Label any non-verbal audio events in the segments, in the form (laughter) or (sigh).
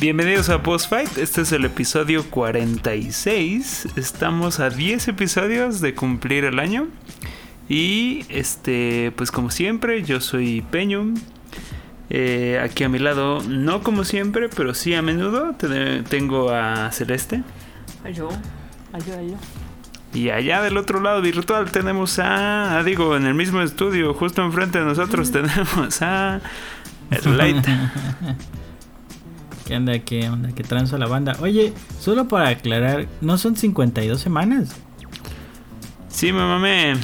Bienvenidos a Post Fight, este es el episodio 46. Estamos a 10 episodios de cumplir el año. Y este, pues como siempre, yo soy Peño. Eh, aquí a mi lado, no como siempre, pero sí a menudo, tengo a Celeste. Yo, yo, yo. Y allá del otro lado virtual tenemos a, ah, digo, en el mismo estudio, justo enfrente de nosotros tenemos a Light. (laughs) ¿Qué onda? ¿Qué onda? ¿Qué tranza la banda? Oye, solo para aclarar, ¿no son 52 semanas? Sí, me mamé.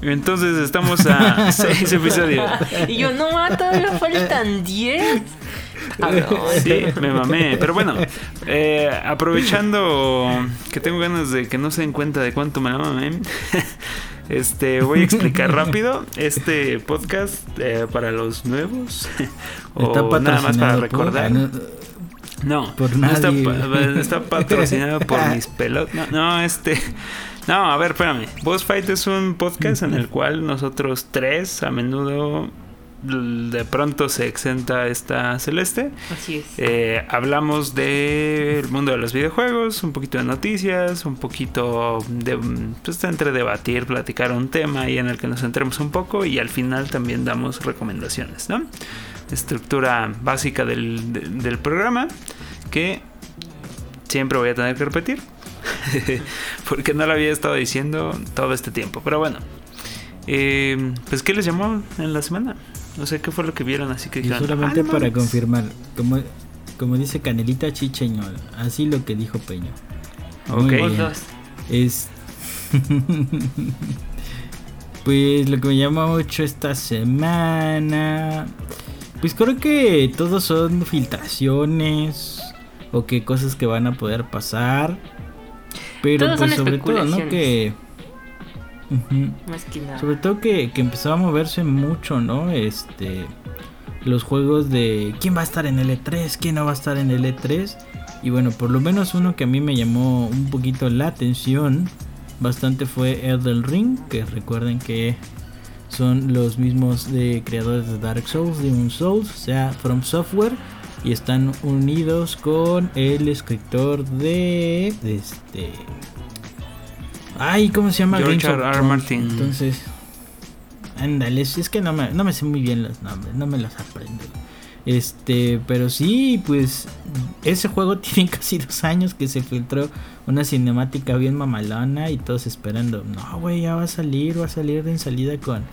Entonces estamos a (laughs) 6 episodios. Y yo, no, todavía faltan 10. Sí, me mamé. Pero bueno, eh, aprovechando que tengo ganas de que no se den cuenta de cuánto me la mamé, (laughs) este, voy a explicar rápido este podcast eh, para los nuevos. (laughs) o nada más para recordar. No, por no está, (laughs) patrocinado (laughs) por mis pelotas. No, no, este. No, a ver, espérame. Boss Fight es un podcast en el cual nosotros tres a menudo de pronto se exenta esta celeste. Así es. Eh, hablamos del mundo de los videojuegos, un poquito de noticias, un poquito de pues, entre debatir, platicar un tema y en el que nos centremos un poco y al final también damos recomendaciones, ¿no? Estructura básica del, del, programa que siempre voy a tener que repetir (laughs) porque no lo había estado diciendo todo este tiempo. Pero bueno, eh, pues ¿qué les llamó en la semana? No sé qué fue lo que vieron, así que solamente ah, para confirmar, como, como dice Canelita Chicheño, así lo que dijo Peño. Ok. Es... (laughs) pues lo que me llamó mucho esta semana pues creo que todos son filtraciones o que cosas que van a poder pasar. Pero pues sobre todo, ¿no? Que... Sobre todo que, que empezó a moverse mucho, ¿no? Este... Los juegos de quién va a estar en el E3, quién no va a estar en el E3. Y bueno, por lo menos uno que a mí me llamó un poquito la atención bastante fue Elden Ring, que recuerden que son los mismos de creadores de Dark Souls, Demon Souls, o sea, From Software. Y están unidos con el escritor de, este. Ay, ¿cómo se llama? George R. Martin. Entonces, ándale, es que no me, no me sé muy bien los nombres, no me los aprendo. Este, pero sí, pues ese juego (laughs) tiene casi dos años que se filtró una cinemática bien mamalona y todos esperando. No, güey, ya va a salir, va a salir en salida con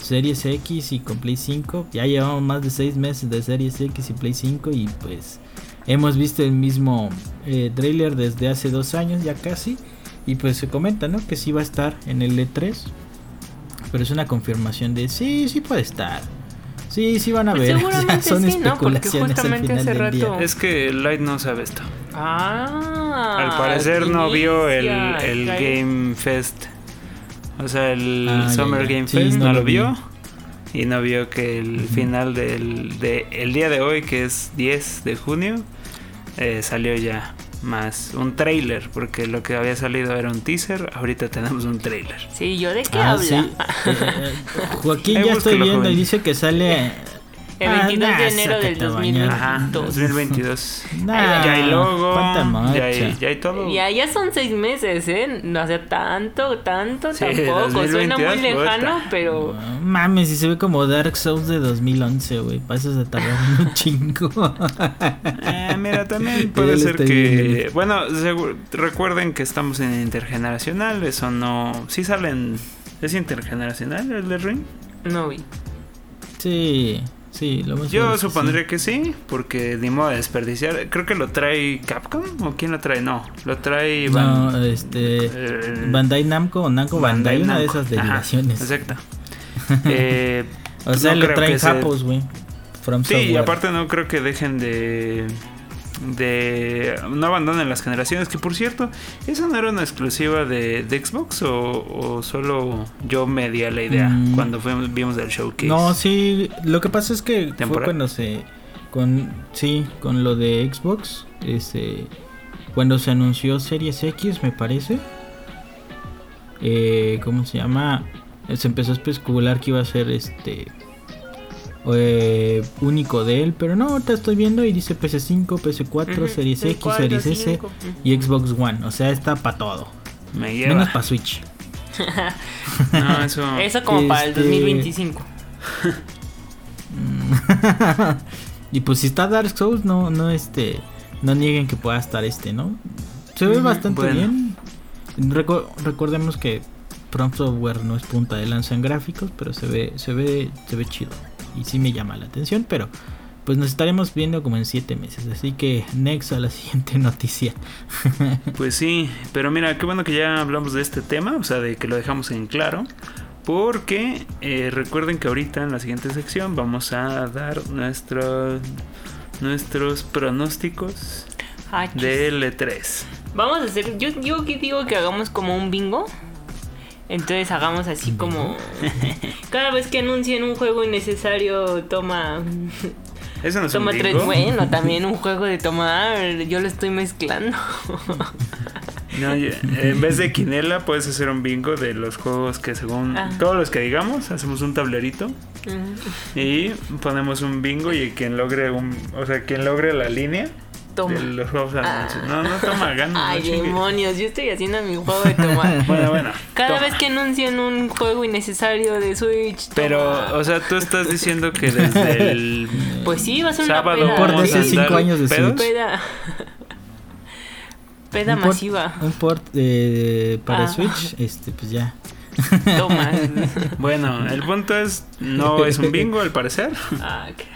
Series X y con Play 5. Ya llevamos más de seis meses de Series X y Play 5 y pues hemos visto el mismo eh, trailer desde hace dos años ya casi. Y pues se comenta, ¿no? Que sí va a estar en el E3. Pero es una confirmación de sí, sí puede estar. Sí, sí van a pues ver. (laughs) Seguramente Son sí, ¿no? Porque justamente hace rato. Es que Light no sabe esto. Ah. Al parecer no vio el, el Game Fest. O sea, el ah, Summer Game Fest no, lo vio. Y no vio que el final del de, el día de hoy, que es 10 de junio, eh, salió ya más un trailer, porque lo que había salido era un teaser, ahorita tenemos un trailer. Sí, ¿yo de qué ah, habla? (laughs) Joaquín ya estoy viendo y dice que sale el 22 ah, de enero del 2022. Ajá, 2022. ya hay logo. Ya hay, ya hay, todo. Ya, ya son seis meses, ¿eh? No hace tanto, tanto tampoco. Suena muy lejano, pero. mames, si se ve como Dark Souls de 2011, güey. Para eso se tardó un (laughs) chingo. eh, mira, también (laughs) puede ser que. Bueno, recuerden que estamos en intergeneracional. Eso no. Sí salen. ¿Es intergeneracional el de Ring? No vi. Sí. Sí, lo Yo supondría que sí, porque ni modo de desperdiciar. Creo que lo trae Capcom o quién lo trae. No, lo trae. no, este. Eh, Bandai Namco o Namco Bandai, una de esas derivaciones. exacto. (laughs) eh, o sea, lo traen Japos, güey. Sí, y aparte no creo que dejen de de no abandonen las generaciones que por cierto esa no era una exclusiva de, Xbox o, solo yo me di la idea mm. cuando fuimos, vimos el showcase no sí lo que pasa es que fue cuando se con sí con lo de Xbox este cuando se anunció Series X me parece eh, cómo se llama se empezó a especular que iba a ser este eh, único de él, pero no, ahorita estoy viendo y dice PS5, PS4, Ujú, Series X, PS4, Series S 5, ujú. y Xbox One, o sea, está para todo. Me Menos para Switch. (laughs) No, eso. Eso como para el Este- 2025. (laughs) y pues si está Dark Souls, no, no este, no nieguen que pueda estar este, ¿no? Se ve bastante bueno. bien. Recordemos que From Software no es punta de lanza en gráficos, pero se ve, se ve, se ve chido. Y sí me llama la atención, pero pues nos estaremos viendo como en 7 meses. Así que next a la (laughs) siguiente noticia. Pues sí, pero mira, qué bueno que ya hablamos de este tema, o sea, de que lo dejamos en claro. Porque eh, recuerden que ahorita en la siguiente sección vamos a dar nuestro, nuestros pronósticos del E E3. Vamos a hacer. Yo, yo digo que hagamos como un bingo. Entonces hagamos así como. Cada vez que anuncien un juego innecesario, toma. Eso no es un Toma tres. bingo. Bueno, también un (laughs) juego de tomar. Yo lo estoy mezclando. No, en vez de quinela puedes hacer un bingo de los juegos que según Ah. todos los que digamos, hacemos un tablerito y ponemos un bingo y quien logre un, o sea, quien logre la línea Toma. de los juegos Ah. anuncios. No, no toma gana. Ay, no demonios, yo estoy haciendo mi juego de tomar. (laughs) Bueno, bueno. Cada toma. vez que anuncien un juego innecesario de Switch. Pero, o sea, tú estás diciendo que desde el Pues sí, va a ser una sábado peda. Por vamos desde a cinco andar años de pedos. Switch. Peda. Peda Un port- masiva. Un port eh, para Ah. Switch, este, pues ya. Toma. Bueno, el punto es no es un bingo al parecer. Ah, qué-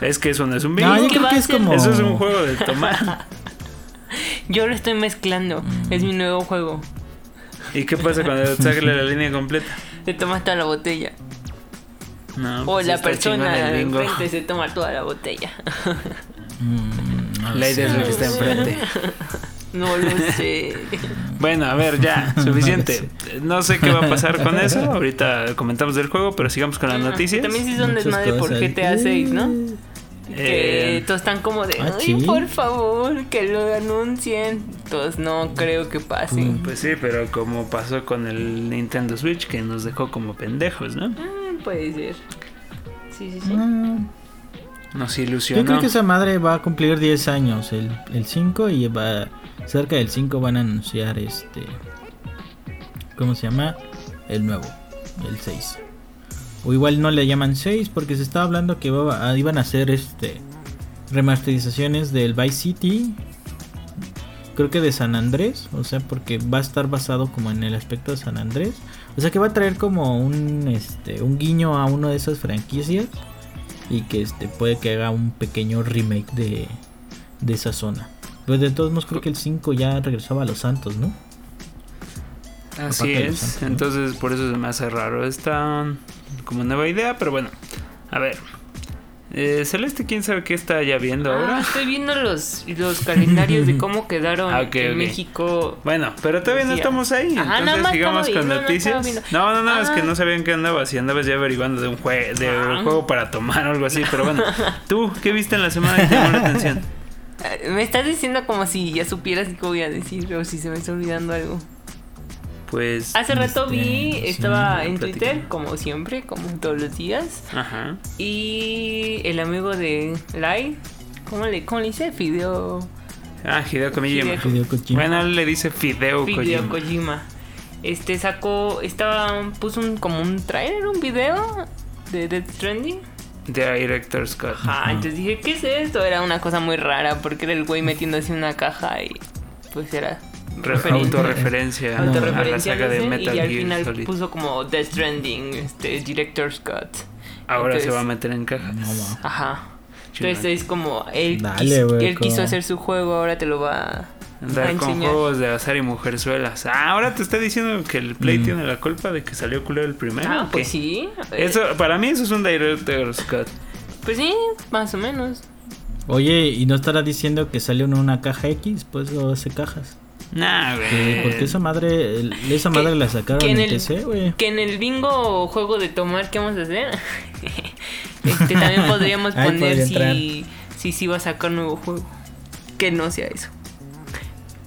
Es que eso no es un bingo. No, yo ¿Qué creo que es como. Eso es un juego de tomar. (laughs) Yo lo estoy mezclando. Mm. Es mi nuevo juego. ¿Y qué pasa cuando (laughs) saque la línea completa? Te tomas toda la botella. No, o pues la está chingón persona de enfrente se toma toda la botella. Mm, no La idea es lo que está (laughs) enfrente. No lo sé. Bueno, a ver, ya, (laughs) suficiente. No sé qué va a pasar con (laughs) eso. Ahorita comentamos del juego, pero sigamos con las Ah, noticias. También sí son Muchas desmadre por. GTA 6, ¿no? Que Eh, todos están como de, ah, ay, sí. por favor, que lo anuncien. Todos no creo que pase. Mm. Pues sí, pero como pasó con el Nintendo Switch, que nos dejó como pendejos, ¿no? Mm, puede ser. Sí, sí, sí. No, Nos Yo ilusionó. creo que esa madre va a cumplir 10 años, el, el 5, y va, cerca del 5 van a anunciar este... ¿Cómo se llama? El nuevo, el 6. O igual no le llaman 6 porque se estaba hablando que iba a- iban a hacer este remasterizaciones del Vice City. Creo que de San Andrés, o sea, porque va a estar basado como en el aspecto de San Andrés. O sea que va a traer como un este un guiño a una de esas franquicias y que este puede que haga un pequeño remake de, de esa zona. Pues de todos modos creo que el 5 ya regresaba a Los Santos, ¿no? Así es. Santos, ¿no? Entonces, por eso se me hace raro esta como nueva idea, pero bueno. A ver. Eh, Celeste, ¿quién sabe qué está ya viendo Ah, ahora? estoy viendo los, los calendarios de cómo quedaron (laughs) Ah, ok, en. México. Bueno, pero todavía no estamos ahí. Ajá, nada entonces más sigamos con viendo, no, no estaba noticias. No, no, no, es que Ah. no sabían qué andabas. Si andabas ya averiguando de un, jue de Ah. un juego para tomar o algo así. Pero bueno, (laughs) ¿tú qué viste en la semana que te llamó la (laughs) atención? Eh, Me estás diciendo como si ya supieras qué voy a decir o si se me está olvidando algo. Pues. Hace rato Este, vi, sí, estaba en platica. Twitter, como siempre, como todos los días. Ajá. Y el amigo de Lai, ¿cómo le, cómo le dice? Fideo. Ah, Hideo Kojima. Kojima. Bueno, él le dice Fideo Fideo Kojima. Kojima. Este sacó, estaba, puso un, como un trailer, un video de Death Stranding. Director Scott. Ajá, entonces dije, ¿qué es esto? Era una cosa muy rara porque era el güey metiéndose en una caja y pues era autorreferencia a la saga de Metal y al Gear final Solid. puso como Death Stranding, este, Director Scott. Ahora se va a meter en caja. No. Ajá. Entonces es como, él, Dale, quiso, güey, él quiso hacer su juego, ahora te lo va con juegos de azar y mujerzuelas. Ah, ahora te está diciendo que el Play Mm. tiene la culpa de que salió culero el primero. Ah, ¿o pues sí. Eso, para mí eso es un Director Scott. Pues sí, más o menos. Oye, ¿y no estará diciendo que salió en una caja X? Pues o hace cajas. Nah, Que- güey. porque esa madre, el- esa madre la sacaron que en el- PC, güey. Que en el bingo juego de tomar, ¿qué vamos a hacer? (laughs) este, también podríamos poner si, si sí va a sacar nuevo juego. Que no sea eso.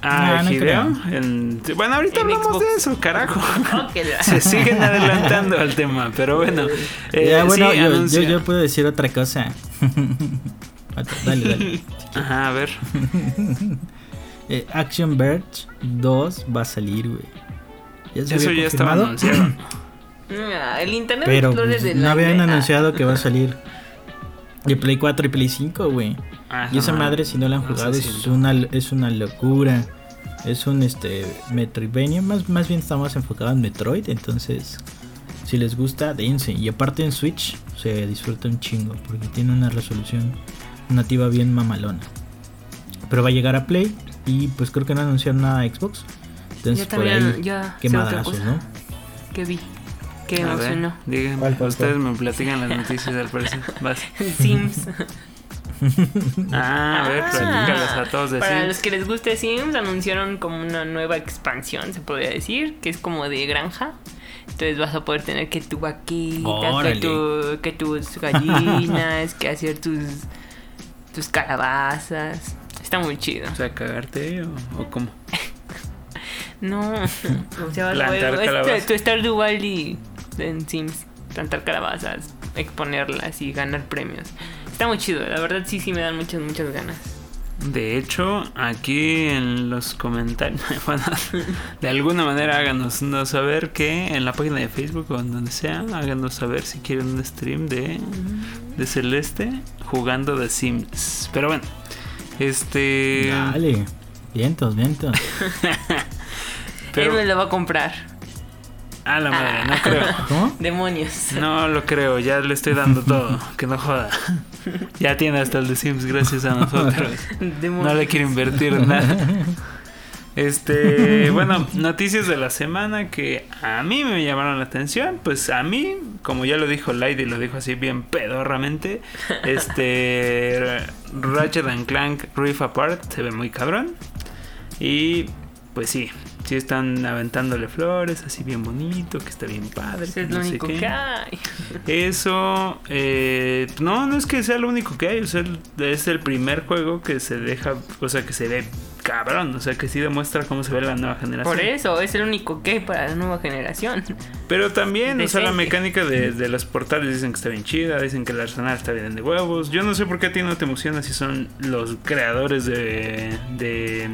Ah, No, no Hideo. creo. en- Bueno, ahorita En hablamos Xbox. de eso, carajo. (laughs) Se siguen adelantando al tema, pero bueno. eh, ya, bueno, sí, yo, yo, puedo decir otra cosa. (laughs) Dale, dale. Ajá, a ver. (laughs) Eh, Action Verge 2 va a salir, güey. Ya se Eso había ya estaba anunciado. Ah, El Internet Pero pues, de no la habían neta. anunciado que va a salir de Play 4 y Play 5, güey. Y esa madre, si no la han no jugado, es una, es una locura. Es un este Metroidvania, más, más bien está más enfocado en Metroid, entonces si les gusta, dense. Y aparte en Switch se disfruta un chingo, porque tiene una resolución nativa bien mamalona. Pero va a llegar a Play y pues creo que no anunciaron nada a Xbox. Entonces Yo por también, ahí, ya qué madrazos, ¿no? Que vi. Ver, emocionó. díganme, ¿Cuál, cuál, ustedes cuál? me platican las noticias al parecer. Vas. (laughs) Sims. Ah, a ver, Ah, platícalas a todos de Para Sims. los que les guste Sims, anunciaron como una nueva expansión, se podría decir, que es como de granja. Entonces vas a poder tener que tu vaquita, que, tu, que tus gallinas, que hacer tus, tus calabazas. Está muy chido. O sea, cagarte o, o cómo. (laughs) No, o sea, vas a Plantar poder calabazas. tu Stardew Valley en Sims, plantar calabazas, exponerlas y ganar premios. Está muy chido, la verdad sí, sí me dan muchas, muchas ganas. De hecho, aquí en los comentarios, (laughs) bueno, de alguna manera háganos no saber que en la página de Facebook o en donde sea, háganos saber si quieren un stream de, de Celeste jugando de Sims. Pero bueno, este... Dale, vientos, vientos. (laughs) Pero, Él me lo va a comprar. A la madre, no creo. (laughs) ¿Cómo? Demonios. No lo creo, ya le estoy dando todo, que no joda. (laughs) Ya tiene hasta el de Sims gracias a nosotros. Demonios. No le quiero invertir (laughs) nada. Este, bueno, noticias de la semana que a mí me llamaron la atención. Pues a mí, como ya lo dijo Light y lo dijo así bien pedorramente, este Ratchet and Clank Rift Apart se ve muy cabrón. Y pues sí, sí están aventándole flores, así bien bonito, que está bien padre. Eso es no único que hay. (laughs) Eso, eh, no, no es que sea lo único que hay, o sea, es el primer juego que se deja, o sea, que se ve cabrón, o sea, que sí demuestra cómo se ve la nueva generación. Por eso, es el único que hay para la nueva generación. Pero también, o sea, la mecánica de, de los portales dicen que está bien chida, dicen que el arsenal está bien de huevos. Yo no sé por qué a ti no te emociona si son los creadores de, de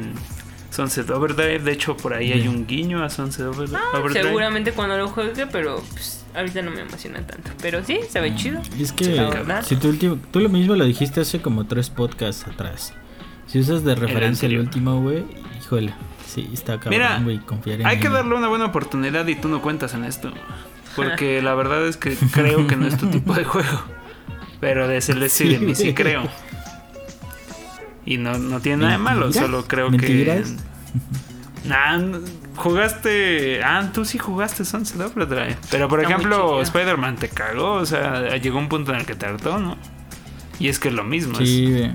Sunset Overdrive. De hecho, por ahí hay un guiño a Sunset Ah, Overdrive. seguramente cuando lo juegue, pero pues, ahorita no me emociona tanto. Pero sí, se ve chido. Es que La verdad. si tú, último- tú lo mismo lo dijiste hace como tres podcasts atrás. Si usas de referencia el último, güey, híjole, sí, está Mira, cabrón, güey, confiar en Hay que darle una buena oportunidad y tú no cuentas en esto. Porque (laughs) la verdad es que creo que no es tu tipo de juego. Pero de Celeste y de mí sí (laughs) creo. Y no, no tiene nada de malo, solo creo ¿Mentiras? que. (laughs) Nah, jugaste. Ah, tú sí jugaste Sunset Overdrive. Pero por Está ejemplo. Spider-Man te cagó. O sea, llegó un punto en el que te hartó, ¿no? Y es que es lo mismo. es- Sí, güey.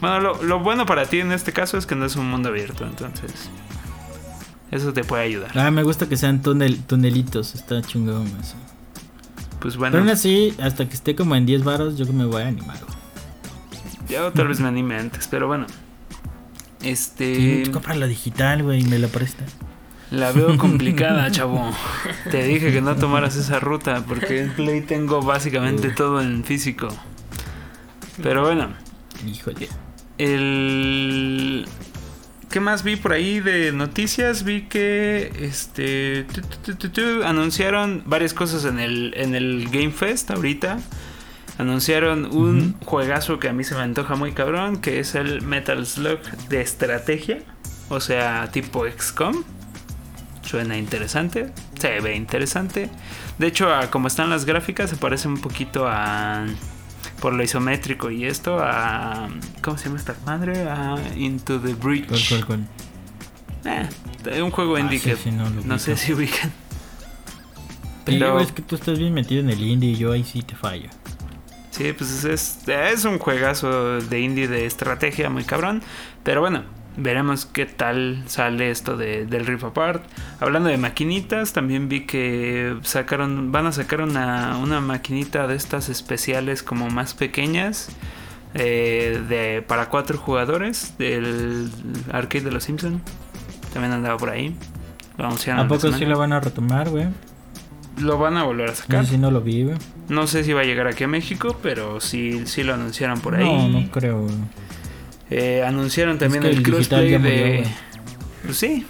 bueno, lo, lo bueno para ti en este caso es que no es un mundo abierto, entonces. Eso te puede ayudar. Ah, me gusta que sean tunel, tunelitos, está chingón eso. Pues Pero aún bueno, así, hasta que esté como en 10 varos, yo que me voy a animar. güey. Yo tal vez me anime antes, pero bueno. Este. Sí, la digital, güey, y me la presta. La veo (laughs) complicada, chavo. (laughs) Te dije que no tomaras esa ruta porque en Play tengo básicamente todo en físico. Pero bueno, Híjole. el ¿Qué más vi por ahí de noticias? Vi que este tu, tu, tu, tu, tu, anunciaron varias cosas en el en el Game Fest ahorita. Anunciaron un juegazo que a mí se me antoja muy cabrón, que es el Metal Slug de estrategia, o sea, tipo XCOM. Suena interesante, se ve interesante. De hecho, a como están las gráficas, se parece un poquito a. Por lo isométrico y esto, a. ¿Cómo se llama esta madre? A Into the Breach. ¿Cuál, cuál, cuál? Eh, un juego Ah, indie sí, que sí, no no sé si ubican. Pero- es que tú estás bien metido en el indie y yo ahí sí te fallo. Sí, pues es, es un juegazo de indie de estrategia muy cabrón. Pero bueno, veremos qué tal sale esto de, del Rift Apart. Hablando de maquinitas, también vi que sacaron, van a sacar una, una maquinita de estas especiales como más pequeñas. eh, de, para cuatro jugadores del arcade de los Simpsons. también andaba por ahí. Lo ¿A poco sí lo van a retomar, güey? Lo van a volver a sacar. sí no lo vi, güey. No sé si va a llegar aquí a México, pero sí, sí lo anunciaron por ahí. No, no creo, güey. Eh, anunciaron también que el, crossplay murió, de. pues sí,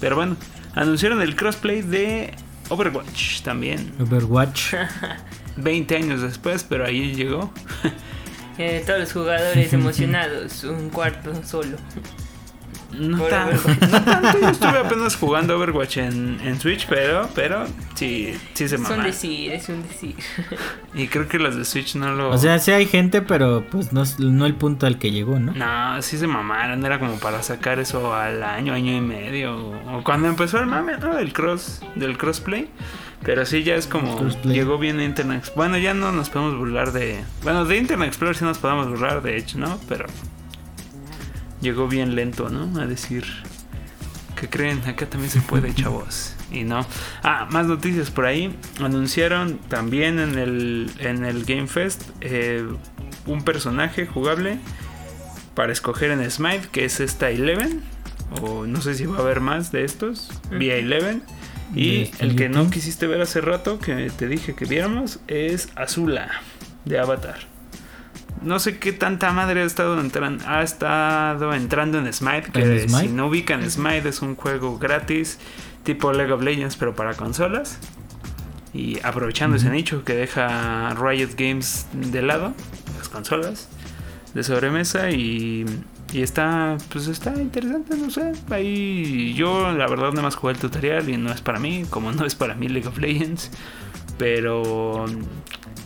pero bueno. Anunciaron el crossplay de Overwatch también. Overwatch. (laughs) 20 años después, pero ahí llegó. (laughs) Eh, todos los jugadores (laughs) emocionados, un cuarto solo. No, Por tan- Overwatch. no tanto, yo estuve apenas jugando Overwatch en, en Switch, pero, pero sí, sí se Es un mama. decir, es un decir. (laughs) Y creo que los de Switch no lo. O sea, sí hay gente, pero pues no, no el punto al que llegó, ¿no? No, sí se mamaron, era como para sacar eso al año, año y medio. O, o cuando empezó el mame, ¿no? Del cross, del crossplay. Pero sí ya es como Crossplay. llegó bien Internet. Explorer. Bueno, ya no nos podemos burlar de. Bueno, de Internet Explorer sí nos podemos burlar, de hecho, ¿no? Pero llegó bien lento, ¿no? A decir que creen, acá también se puede, (laughs) chavos. Y no. Ah, más noticias por ahí. Anunciaron también en el, en el Game Fest eh, un personaje jugable para escoger en Smite, que es esta Eleven. O no sé si va a haber más de estos. Vía Eleven. Y el que no quisiste ver hace rato, que te dije que viéramos, es Azula de Avatar. No sé qué tanta madre ha estado entrando, ha estado entrando en Smite, que ¿En Smite? si no ubican Smite es un juego gratis tipo League of Legends pero para consolas. Y aprovechando ese nicho que deja Riot Games de lado, las consolas de sobremesa y, y está pues está interesante, no sé. Ahí yo la verdad nada más jugué el tutorial y no es para mí, como no es para mí League of Legends, pero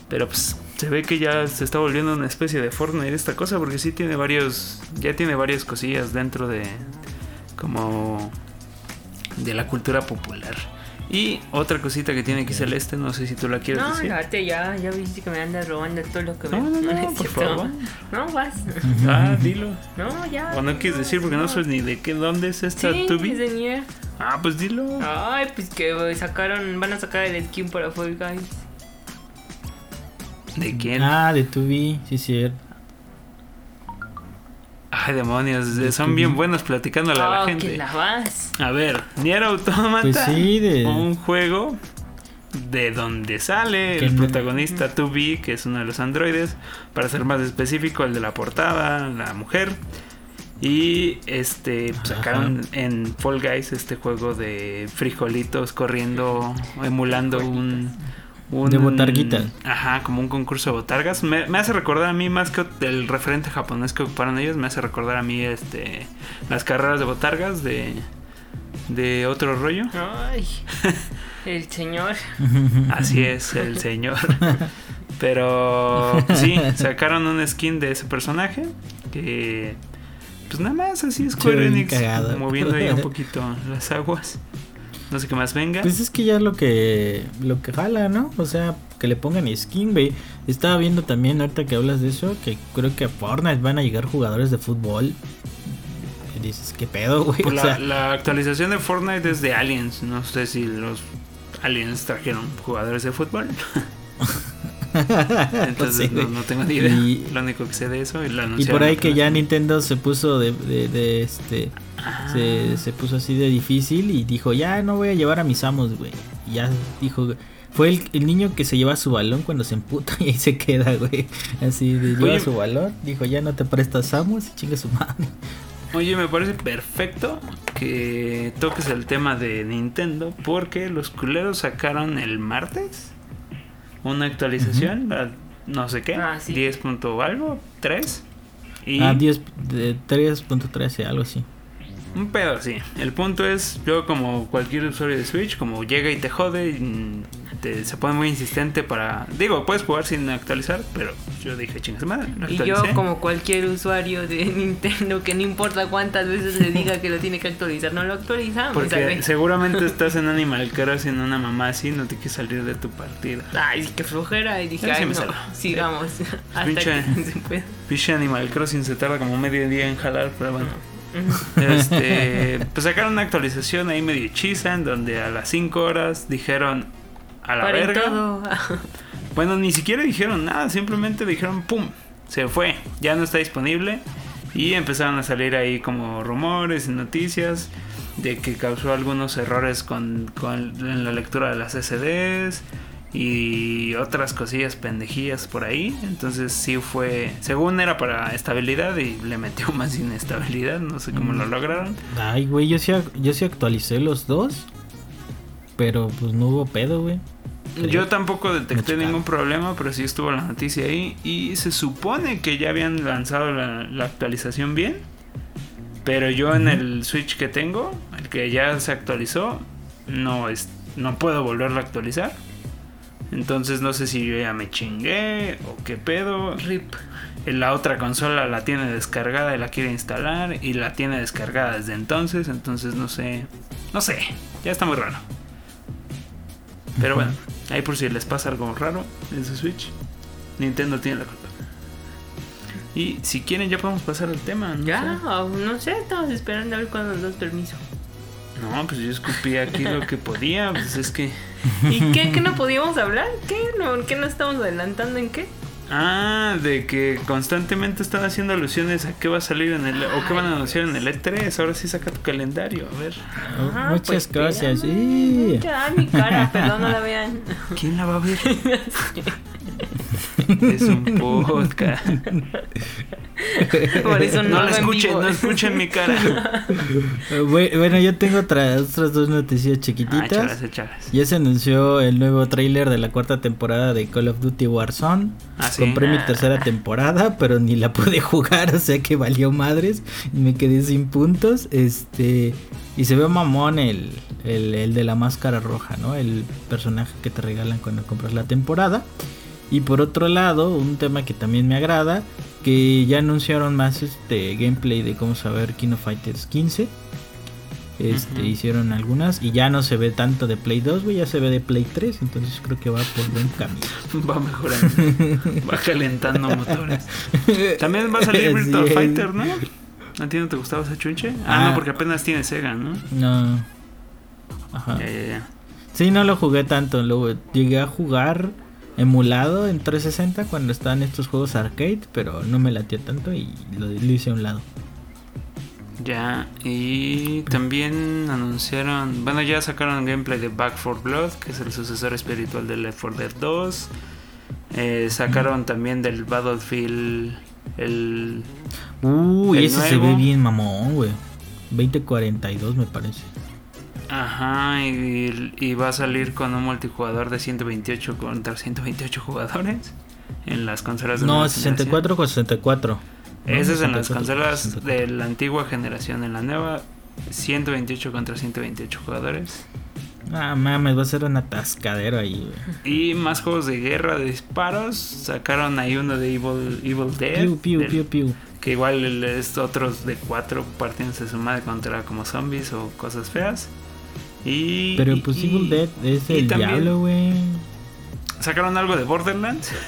pero pues se ve que ya se está volviendo una especie de Fortnite esta cosa porque sí tiene varios ya tiene varias cosillas dentro de como de la cultura popular. Y otra cosita que tiene aquí Celeste, no sé si tú la quieres No, decir. date ya, ya viste que me andas robando todo lo que No, me no, no, es por favor. No, vas. (laughs) Ah, dilo. No, ya. O no quieres decir porque no sabes ni de qué dónde es esta Sí, Tubi. es de Nier. Ah, pues dilo. Ay, pues que sacaron, van a sacar el skin para Fall Guys. ¿De quién? Ah, de Tubi, sí, cierto. Ay, demonios, De son Tubi. bien buenos platicándole a la Oh, gente. que la vas. A ver, Nier Automata. Pues sí, de- Un juego de donde sale Que el no- protagonista 2B, que es uno de los androides. Para ser más específico, el de la portada, la mujer. Y este Ajá. sacaron en Fall Guys este juego de frijolitos corriendo, emulando un, un- De botarguitas. Ajá, como un concurso de botargas. Me, me hace recordar a mí más que el referente japonés que ocuparon ellos, me hace recordar a mí este las carreras de botargas de de otro rollo. Ay, (laughs) el señor. Así es, el señor. (laughs) Pero pues sí, sacaron un skin de ese personaje que pues nada más así Square Enix cagado. moviendo ahí un (laughs) poquito las aguas. No sé qué más venga. Pues es que ya lo que lo que jala, ¿no? O sea, que le pongan skin, güey. Estaba viendo también ahorita que hablas de eso, que creo que a Fortnite van a llegar jugadores de fútbol. Y dices, ¿qué pedo, güey? Pues O la, sea, la actualización de Fortnite es de Aliens. No sé si los Aliens trajeron jugadores de fútbol. (laughs) (laughs) Entonces no, tengo ni idea. Y- Lo único que sé de eso y lo Y por ahí que ya. Nintendo se puso de, de, de, este Ah. se, se puso así de difícil y dijo, ya no voy a llevar a mis amos, güey. Y ya dijo, fue el, el niño que se lleva su balón cuando se emputa (laughs) y ahí se queda, güey. Así de lleva Oye. su balón, dijo, ya no te prestas amos y chinga su madre. Oye, me parece perfecto que toques el tema de Nintendo porque los culeros sacaron el martes una actualización, no sé qué, Ah, sí. 10 punto algo, 3 y Ah, 10, de 3.13, algo así. Un pedo así. El punto es, yo como cualquier usuario de Switch, como llega y te jode, y, te- se pone muy insistente para... Digo, puedes jugar sin actualizar, pero yo dije, chingas madre, Y yo, como cualquier usuario de (laughs) Nintendo, que no importa cuántas veces le diga que lo tiene que actualizar, no lo actualizamos. Porque ¿sabes? seguramente (laughs) estás en Animal Crossing una mamá así, no te quieres salir de tu partida. Ay, qué flojera. Y dije, ay, no, sigamos. (laughs) Hasta pinche- que se pueda. Piche Animal Crossing se tarda como medio día en jalar, pero bueno. Este, pues sacaron una actualización ahí medio hechiza en donde a las 5 horas dijeron a la Paren verga. todo. Bueno, ni siquiera dijeron nada, simplemente dijeron pum, se fue, ya no está disponible y empezaron a salir ahí como rumores y noticias de que causó algunos errores con, con en la lectura de las SDs y otras cosillas pendejillas por ahí. Entonces sí fue, según era para estabilidad y le metió (laughs) más inestabilidad, no sé cómo lo Mm. lograron. Ay, güey, yo sí, yo sí actualicé los dos. Pero pues no hubo pedo, güey. Creo. Yo tampoco detecté ningún problema, pero sí estuvo la noticia ahí y se supone que ya habían lanzado la, la actualización bien. Pero yo en el Switch que tengo, el que ya se actualizó, no es no puedo volverlo a actualizar. Entonces no sé si yo ya me chingué o qué pedo. Rip. La otra consola la tiene descargada y la quiere instalar y la tiene descargada desde entonces, entonces no sé, no sé, ya está muy raro. Pero bueno, ahí por si les pasa algo raro en su Switch, Nintendo tiene la culpa. Y si quieren ya podemos pasar al tema, ¿no? Ya, no sé, estamos esperando a ver cuándo nos das permiso. No, pues yo escupí aquí lo que podía, pues es que ¿Y qué? ¿Qué no podíamos hablar? ¿Qué? ¿No, ¿Qué nos estamos adelantando en qué? Ah, de que constantemente están haciendo alusiones a qué va a salir en el o qué van a anunciar en el E3. Ahora sí saca tu calendario, a ver. Ajá, Muchas pues, cosas. espérame. sí. Ya, mi cara, perdón, no la vean. ¿Quién la va a ver? (laughs) es un podcast. Por eso no, No lo escuchen, vivo. no escuchen mi cara. (laughs) Bue- Bueno, yo tengo otras, otras dos noticias Ah, chiquititas. échalas. Ya se anunció el nuevo tráiler de la cuarta temporada de Call of Duty Warzone. Ah, sí. Compré mi Ah. tercera temporada, pero ni la pude (laughs) jugar, o sea que valió madres y me quedé sin puntos. Este y se ve mamón el, el, el de la máscara roja, ¿no? El personaje que te regalan cuando compras la temporada. Y por otro lado, un tema que también me agrada, que ya anunciaron más este gameplay de cómo saber King of Fighters 15. Este, hicieron algunas y ya no se ve tanto de Play 2, güey, ya se ve de Play 3, entonces creo que va por buen camino. (laughs) Va mejorando. Va calentando motores. (laughs) También va a salir Virtual. Fighter, ¿no? ¿A ti no te gustaba esa chunche? Ah, Ah. no, porque apenas tiene Sega, ¿no? No. Ajá. Ya, ya, ya. Sí, no lo jugué tanto. Lo llegué a jugar emulado en 360 cuando estaban estos juegos arcade, pero no me latió tanto y lo, lo hice a un lado. Ya, y también anunciaron, bueno, ya sacaron gameplay de Back 4 Blood, que es el sucesor espiritual de Left 4 Dead 2. Eh, sacaron también del Battlefield el... Uy, El ese se ve bien mamón, güey. 2042 me parece. Ajá, y, y va a salir con un multijugador de 128 contra 128 jugadores en las consolas de No, nueva 64 con 64. generación. Ese es en las 64 con consolas 64. de la antigua generación, en la nueva 128 contra 128 jugadores. Ah, mames, va a ser un atascadero ahí, güey. Y más juegos de guerra, de disparos. Sacaron ahí uno de Evil, Evil Dead. Piu, piu, del- piu, piu. Que igual es otros de cuatro partiéndose su madre contra como zombies o cosas feas. Y, Pero y- pues y Evil Dead es y el también diablo, güey. Sacaron algo de Borderlands. (laughs)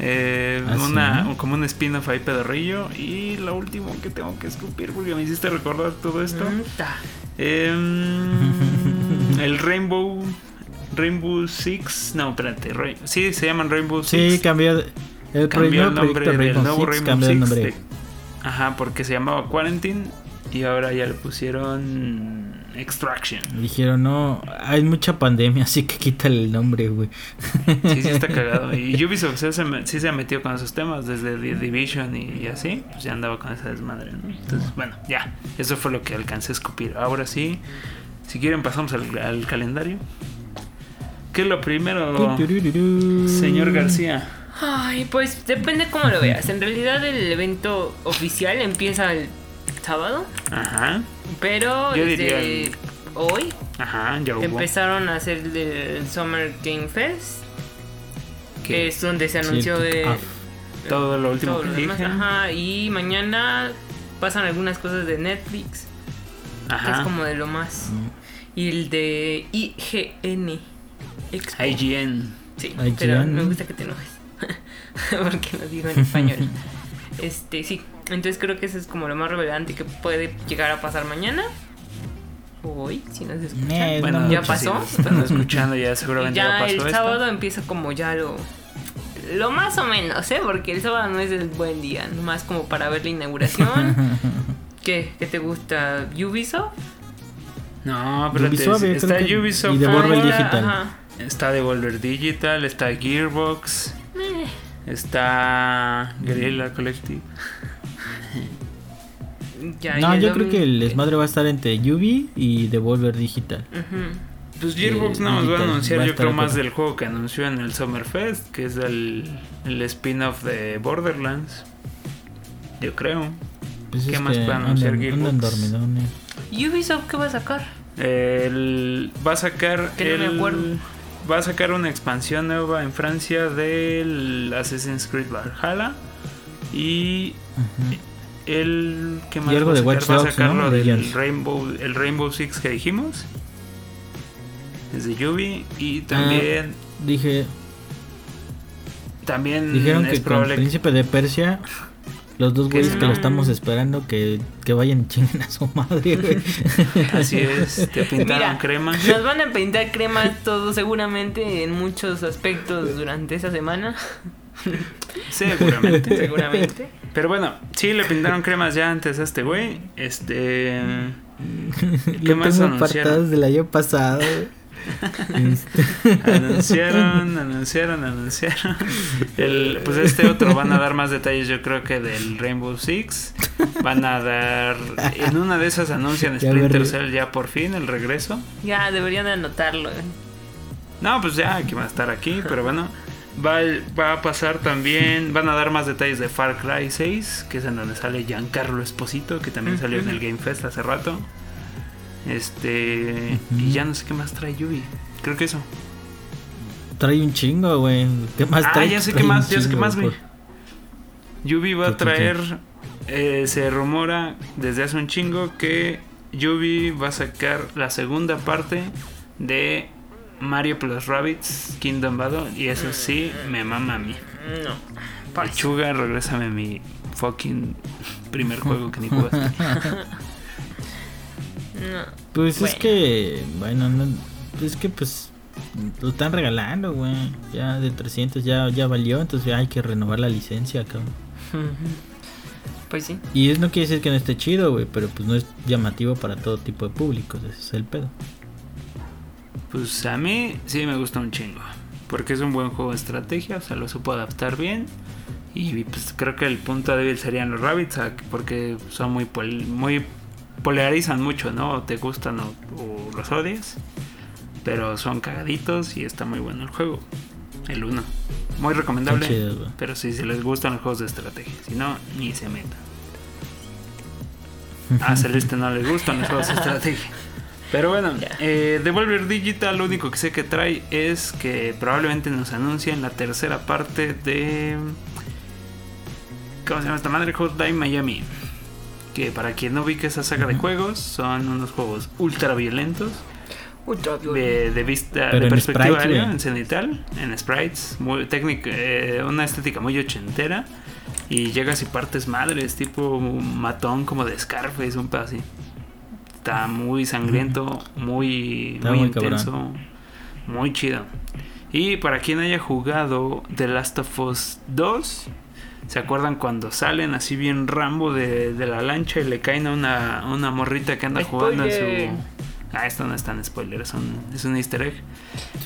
Eh, ¿Ah, una, sí? como un spin-off ahí pedorrillo. Y lo último que tengo que escupir porque me hiciste recordar todo esto. Em, (laughs) el Rainbow. Rainbow Six. No, espérate. Ra- sí, se llaman Rainbow Sí, Six. cambió. El cambió el nombre del Rainbow nuevo Six Rainbow cambió el Six. nombre. de- ajá, porque se llamaba Quarantine. Y ahora ya le pusieron Extraction. Dijeron, no, hay mucha pandemia, (laughs) así que quítale el nombre, güey. Sí, sí está cagado. (laughs) Y Ubisoft sí se, sí se ha metido con esos temas desde The Division y, y así. Pues ya andaba con esa desmadre, ¿no? Entonces, bueno, ya. Eso fue lo que alcancé a escupir. Ahora sí, si quieren pasamos al, al calendario. ¿Qué es lo primero, señor García? Ay, pues depende cómo lo veas. En realidad el evento oficial empieza el sábado, Ajá, pero Yo desde el- hoy ajá, ya hubo. empezaron a hacer el, Summer Game Fest, que Que es donde se Sí, el anunció de kick-off. todo lo último todo que lo demás, dije. ajá, y mañana pasan algunas cosas de Netflix, que es Ajá, como de lo más. Y el de IGN Expo. IGN. Sí, IGN. pero me gusta que te enojes. (laughs) Porque lo digo en español. (laughs) este, sí. Entonces creo que eso es como lo más relevante que puede llegar a pasar mañana. O hoy, si nos escuchan. Eh, Bueno, no ¿Ya pasó? Están escuchando ya seguramente ya, ya pasó el esto. sábado empieza como ya lo. Lo más o menos, ¿eh? Porque el sábado no es el buen día. Nomás como para ver la inauguración. (laughs) ¿Qué? ¿Qué te gusta? ¿Ubisoft? No, pero Ubisoft, yo está que- Ubisoft. y Devolver Digital. Ajá. Está Devolver Digital, está Gearbox, Eh, está Guerrilla Collective. (laughs) ya, no, ya yo creo que el desmadre va a estar entre Yubi y Devolver Digital. Pues Gearbox Eh, nada más va a anunciar va a yo creo más del juego que anunció en el Summerfest, que es el, el spin-off de Borderlands. Yo creo. Pues ¿Qué más puede anunciar andan, andan Gearbox? dormidones. ¿Ubisoft qué va a sacar? El, va a sacar Que no me el- acuerdo. Va a sacar una expansión nueva en Francia del Assassin's Creed Valhalla y el ¿qué más Y algo va a de sacar? Watch va a Dogs, sacar ¿no? lo del Legends. Rainbow el Rainbow Six que dijimos es de Yubi y también Dije, también Ah. dijeron es que con probable Príncipe de Persia, los dos güeyes que lo estamos esperando, que, que vayan y chinguen a su madre, güey. (laughs) así es te pintaron Mira, crema Nos van a pintar crema todos seguramente en muchos aspectos durante esa semana. seguramente (laughs) Seguramente. pero bueno sí le pintaron cremas ya antes a este güey este (laughs) Lo más tengo anunciaron? apartados del año pasado, (laughs) anunciaron, anunciaron, anunciaron. El, pues este otro van a dar más detalles, yo creo que del Rainbow Six. Van a dar. En una de esas anuncian Ya Splinter. Cell ya por fin, el regreso. Ya, deberían de anotarlo. eh. No, pues ya que va a estar aquí, pero bueno. Va, va a pasar también. Van a dar más detalles de Far Cry 6, que es en donde sale Giancarlo Esposito, que también salió en el Game Fest hace rato. Este. Y ya no sé qué más trae Yubi. Creo que eso. trae un chingo, güey. ¿Qué más Ah, trae? ya sé qué más, ya sé qué más, güey. Yubi va a traer, eh, se rumora desde hace un chingo que Yubi va a sacar la segunda parte de Mario Plus Rabbits Kingdom Battle y eso sí me mama a mí. No. paso. Lechuga, regrésame mi fucking primer juego que ni jugaste. (laughs) No. Pues es que, bueno, no, es que pues lo están regalando, güey. Ya de 300 ya, ya valió, entonces ya hay que renovar la licencia, cabrón. Pues sí. Y eso no quiere decir que no esté chido, güey, pero pues no es llamativo para todo tipo de públicos, ese es el pedo. Pues a mí sí me gusta un chingo. Porque es un buen juego de estrategia, o sea, lo supo adaptar bien. Y pues creo que el punto débil serían los rabbits, ah, porque son muy pol- muy polarizan mucho, ¿no? O te gustan o, o los odias. Pero son cagaditos y está muy bueno el juego. El 1. Muy recomendable. Güey. pero si se les gustan los juegos de estrategia. Si no, ni se metan. A (laughs) Celeste no le gustan los juegos de estrategia. Pero bueno, eh, Devolver Digital lo único que sé que trae es que probablemente nos anuncien la tercera parte de... ¿Cómo se llama esta madre? Hotline Miami. Que para quien no ubique esa saga de juegos, son unos juegos ultra violentos. Ultra De, de vista, Pero de en perspectiva sprites, aérea, güey. en cenital, en sprites, muy técnica, eh, una estética muy ochentera. Y llegas y partes madres, tipo un matón como de Scarface, un pedo así. Está muy sangriento, muy, muy intenso, muy chido. Y para quien haya jugado The Last of Us 2, ¿se acuerdan cuando salen así bien Rambo de, de la lancha y le caen a una, una morrita que anda jugando en su... Ah, esto no es tan spoiler, es un, es un easter egg.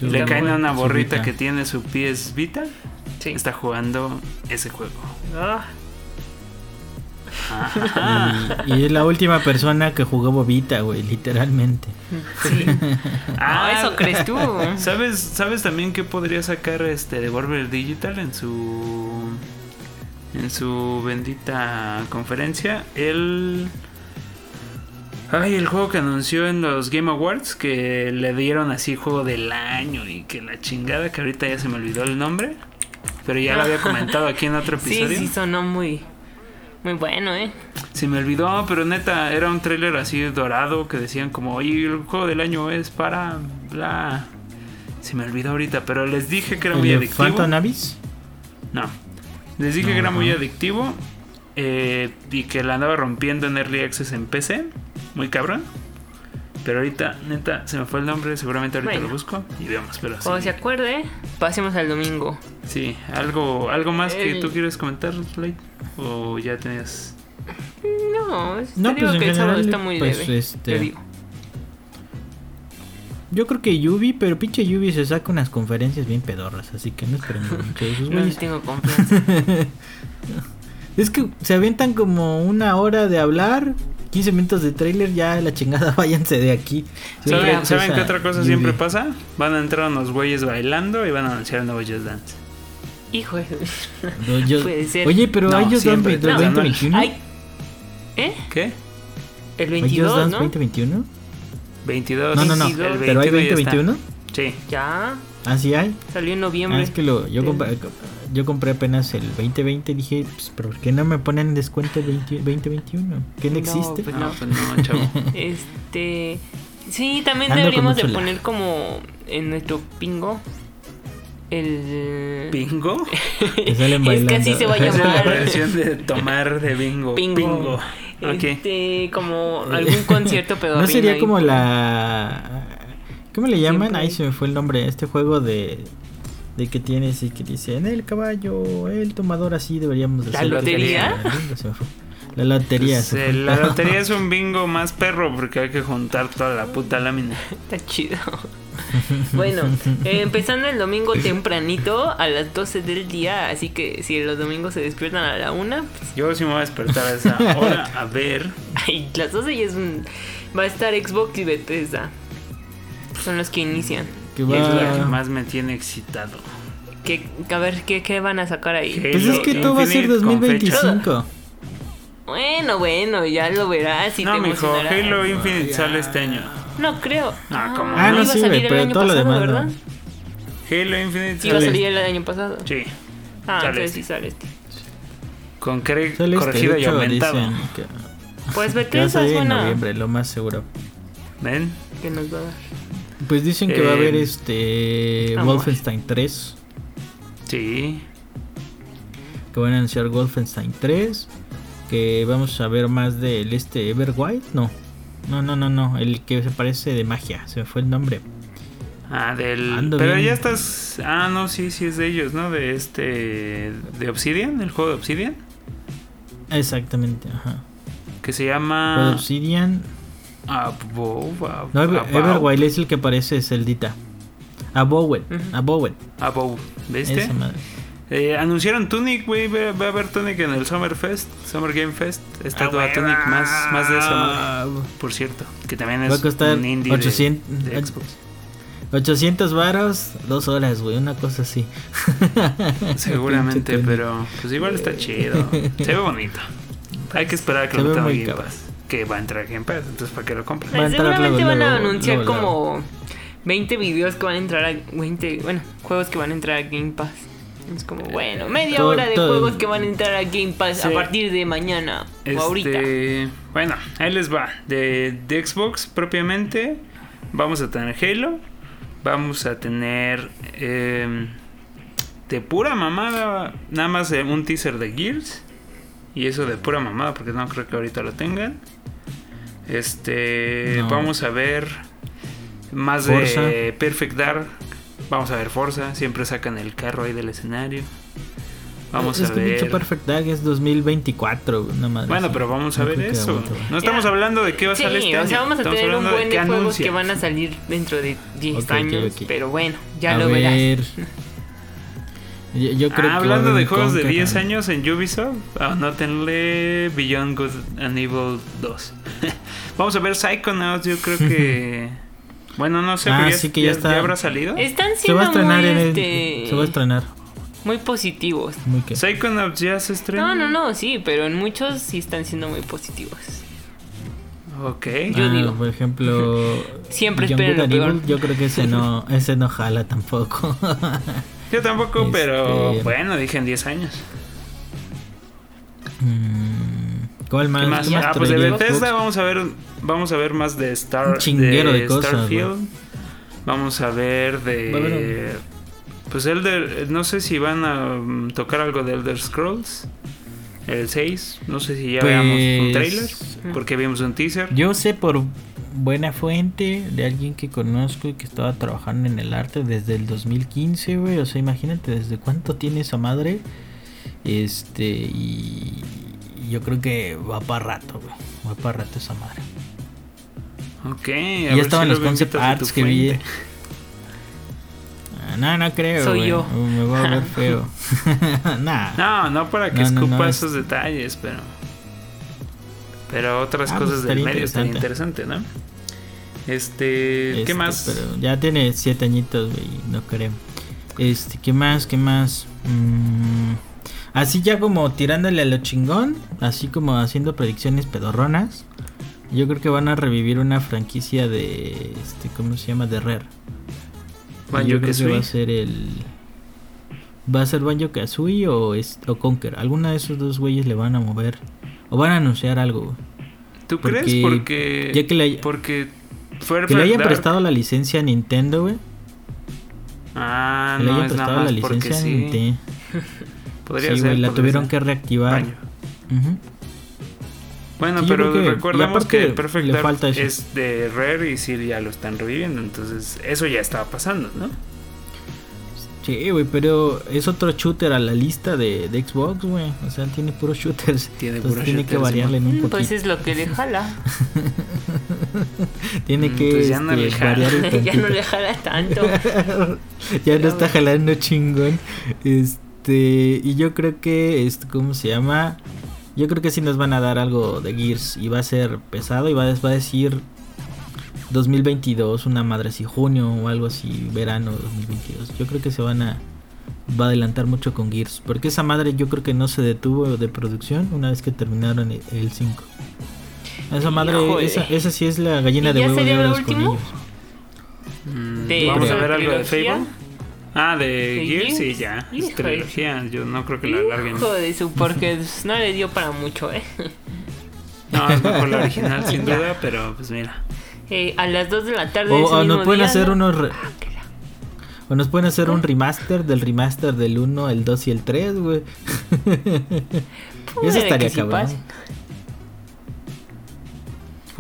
Le caen a una borrita que tiene su PS Vita. Sí. Está jugando ese juego. Ah. Y, y es la última persona que jugó Bobita, güey, literalmente. sí. (laughs) Ah, eso crees tú. ¿Sabes, ¿Sabes también que podría sacar este Devolver Digital en su en su bendita conferencia? El Ay, el juego que anunció en los Game Awards que le dieron así juego del año y que la chingada que ahorita ya se me olvidó el nombre, pero ya lo había comentado aquí en otro (laughs) Sí, episodio. sí, sonó muy, muy bueno, ¿eh? Se me olvidó, pero neta, era un tráiler así dorado que decían como, oye, el juego del año es para bla. Se me olvidó ahorita, pero les dije que era muy ¿El de adictivo. Phantom Abyss? No. Les dije No, que era muy adictivo eh, y que la andaba rompiendo en Early Access en PC. Muy cabrón. Pero ahorita, neta, se me fue el nombre. Seguramente ahorita Bueno. lo busco y veamos. Pero Cuando sí, se acuerde, pasemos al domingo. sí, algo, algo más que El- tú quieres comentar, Slade. O ya tenías No, No, te digo pues, en que el sábado general, está muy pues, leve. este- Te digo. Yo creo que Yubi, pero pinche Yubi se saca unas conferencias bien pedorras, así que no esperemos mucho de esos No güeyes. tengo confianza. (laughs) Es que se avientan como una hora de hablar, 15 minutos de trailer, ya la chingada, (laughs) váyanse de aquí. Siempre ¿Saben, es ¿saben esa qué otra cosa Yubi. siempre pasa? Van a entrar unos güeyes bailando y van a anunciar el nuevo Just Dance. Hijo de... No, (laughs) yo- Puede ser. Oye, pero No, hay Just Dance siempre, 20- no, 2021. Ay. ¿Eh? ¿Qué? El ¿Hay Just 22, Dance ¿no? 2021? 22. No, no, no. El Pero hay 21 ya está. 2021. Sí. Ya. Ah, sí hay. Salió en Ah, noviembre. es que lo, yo, del- compré, yo compré apenas el 2020 dije, pues, ¿pero por qué no me ponen en descuento el 20 2021? ¿Qué no No, existe? pues No, no. pues no, chavo. (laughs) Este. Sí, también Ando deberíamos de poner como en nuestro pingo. El. ¿Bingo? (laughs) (laughs) Es que así se va a Esa es la llamar. versión de tomar de bingo. Pingo. Bingo. Ok. Este, como algún concierto (laughs) pedorrino. ¿No sería ahí como la... ¿Cómo le llaman? Siempre. Ahí se me fue el nombre. Este juego de... De que tienes y que dice, en el caballo, el tomador así deberíamos de ¿La hacer". lotería? (laughs) La lotería. Pues, eh, la (laughs) lotería es un bingo más perro porque hay que juntar toda la puta lámina. Está chido. (laughs) bueno, eh, empezando el domingo tempranito a las 12 del día. Así que si los domingos se despiertan a la 1, pues, Yo sí me voy a despertar a esa hora a (laughs) ver. ay, las 12 ya es un. Va a estar Xbox y Bethesda. Son los que inician. Que es la que más me tiene excitado. Que, a ver, ¿qué, qué van a sacar ahí? ¿Qué? Pues es que todo va a ser Infinite con 2025. Bueno, bueno, ya lo verás y no, te mijo. Halo Infinite sale este año. No creo. Ah, ¿cómo Ah, no, iba a salir güey, el pero año todo lo pasado, demás no. ¿verdad? Halo Infinite Iba a salir el año pasado. Sí, Ah, sale entonces este. sí sale este. con cre- Sale este, corregido de y aumentado. dicen que, Pues Bethesda salir en suena noviembre, lo más seguro. ¿Ven? que nos va a dar. Pues dicen que va a haber Eh, este amor. Wolfenstein 3. Sí. Que van a anunciar Wolfenstein 3. Que vamos a ver más del este Everwild. No. No, no, no, no. El que se parece de magia. Se me fue el nombre. Ah, del. Ando Pero bien. ya estás. Ah, no, sí, sí es de ellos, ¿no? De este. De Obsidian, el juego de Obsidian. Exactamente, ajá. Que se llama. Obsidian. Above, Ab- No. Everwild es el que parece Celdita. Abowed. Ujú. Abowed. Above. ¿Viste? Esa madre. Eh, anunciaron Tunic, güey. Va, va a haber Tunic en el Summer Fest, Summer Game Fest. Está Ah, toda Tunic más, más de ah, Por cierto, que también es Va a costar un indie de- 800 de, Xbox. 800 varos, dos horas, güey, una cosa así. (laughs) Seguramente, pero pues igual está chido. Se ve bonito. Hay que esperar a que Se lo metan Game. Pass. Que va a entrar a Game Pass, entonces ¿para qué lo entrar Seguramente luego, van a luego, anunciar luego, como 20 videos que van a entrar a 20, bueno, juegos que van a entrar a Game Pass. Es como, bueno, media todo- hora de todo- juegos que van a entrar a Game Pass Sí. a partir de mañana o ahorita. Este, bueno, ahí les va. De, de Xbox propiamente, vamos a tener Halo. Vamos a tener eh, de pura mamada, nada más eh, un teaser de Gears. Y eso de pura mamada, porque no creo que ahorita lo tengan. Este, No. vamos a ver más Forza. de Perfect Dark. Vamos a ver Forza, siempre sacan el carro ahí del escenario. Vamos es a que ver. Perfect Dark es 2024, güey, una madre Bueno, pero vamos a No ver eso. No estamos hablando de qué va a Sí, salir este o año. sea, vamos a Estamos tener un de buen de qué juegos anuncia. que van a salir dentro de 10 Ok, ok, años, pero bueno, ya A lo verás. ver. (laughs) Yo, yo creo Ah, que hablando de juegos de Conker, 10 ¿no? años en Ubisoft, anótenle Beyond Good and Evil 2. (laughs) Vamos a ver Psychonauts, yo creo que... (laughs) Bueno, no sé, Ah, pero ya, sí que ya está. habrá salido. Están Se va a siendo estrenar muy, en el, este, Se va a estrenar. muy positivos. Muy que. Psychonauts ya se estrenó. No, no, no, sí, pero en muchos sí están siendo muy positivos. Ok. Yo Ah, digo. Por ejemplo. (laughs) Siempre Good lo Yo creo que ese no, (laughs) ese no jala tampoco. Yo tampoco, Este- pero bueno, dije en 10 años. Mm, ¿Cuál más? ¿Qué más? ¿Qué más Ah, pues de Bethesda vamos a ver vamos a ver más de Star Un chinguero de cosas, Starfield. Vamos a ver de pues Elder no sé si van a mm, tocar algo de Elder Scrolls el 6, no sé si ya Pues, veamos un trailer porque vimos un teaser. Yo sé por buena fuente de alguien que conozco y que estaba trabajando en el arte desde el 2015, güey. O sea, imagínate desde cuánto tiene esa madre. Este, y, yo creo que va para rato, güey. Va para rato esa madre. Ok. Y ya estaban los concept arts que vi. Ah, no, no creo. Soy güey. yo. Me voy a ver (laughs) feo. (laughs) nah. No, no para que No, escupa no, esos detalles, pero. Pero otras Ah, pues cosas del medio estaría interesante, ¿no? Este. ¿Qué Este, más? Pero ya tiene siete añitos, güey. No creo. Este, ¿qué más? ¿Qué más? Mm, así ya como tirándole a lo chingón. Así como haciendo predicciones pedorronas. Yo creo que van a revivir una franquicia de. Este, ¿Cómo se llama? De Rare. Banjo Yo creo que Kazooie. va a ser el. Va a ser Banjo Kazooie o, es- o Conker. Alguna de esos dos güeyes le van a mover. O van a anunciar algo. ¿Tú porque- crees? Porque. ya que le haya- Porque. Que le hayan prestado la licencia a Nintendo, güey. Ah, Que le no, hayan es nada prestado más la licencia a sí. Nintendo. (laughs) Podría Sí, ser. güey, la podría tuvieron ser. que reactivar. Bueno, Sí, pero que- recordemos aparte que Perfect le Dark falta es de Rare y sí ya lo están reviviendo. Entonces, eso ya estaba pasando, ¿no? Sí, güey, pero es otro shooter a la lista de, de Xbox, güey. O sea, tiene puros shooters. Tiene puros tiene que variarle en un Mm, poquito. Pues es lo que le jala. (laughs) Tiene Mm, que pues ya no este, le jala. variar (laughs) ya no le jala tanto. (laughs) ya no está jalando chingón. Este, y yo creo que, este, ¿cómo se llama? Yo creo que sí nos van a dar algo de Gears y va a ser pesado y va, a- va a decir 2022, una madre así, junio o algo así, verano 2022. Yo creo que se van a va a adelantar mucho con Gears, porque esa madre yo creo que no se detuvo de producción una vez que terminaron el- el 5. Esa madre, esa, esa sí es la gallina ¿Y de ya huevos de sería lo oro con último? Mm, De Vamos a ver algo de. Fable. Ah, de, ¿De Gears, sí, ya. Es trilogía. Yo no creo que la alarguen. Hijo de su, porque pues, no le dio para mucho, ¿eh? (laughs) No, es mejor la original, sin duda, pero pues mira. Eh, a las 2 de la tarde. O, o nos pueden día, hacer ¿no? unos re- Ah, o nos pueden hacer un remaster del remaster del 1, el 2 y el 3, güey. (laughs) Puede Eso estaría cabrón. pase.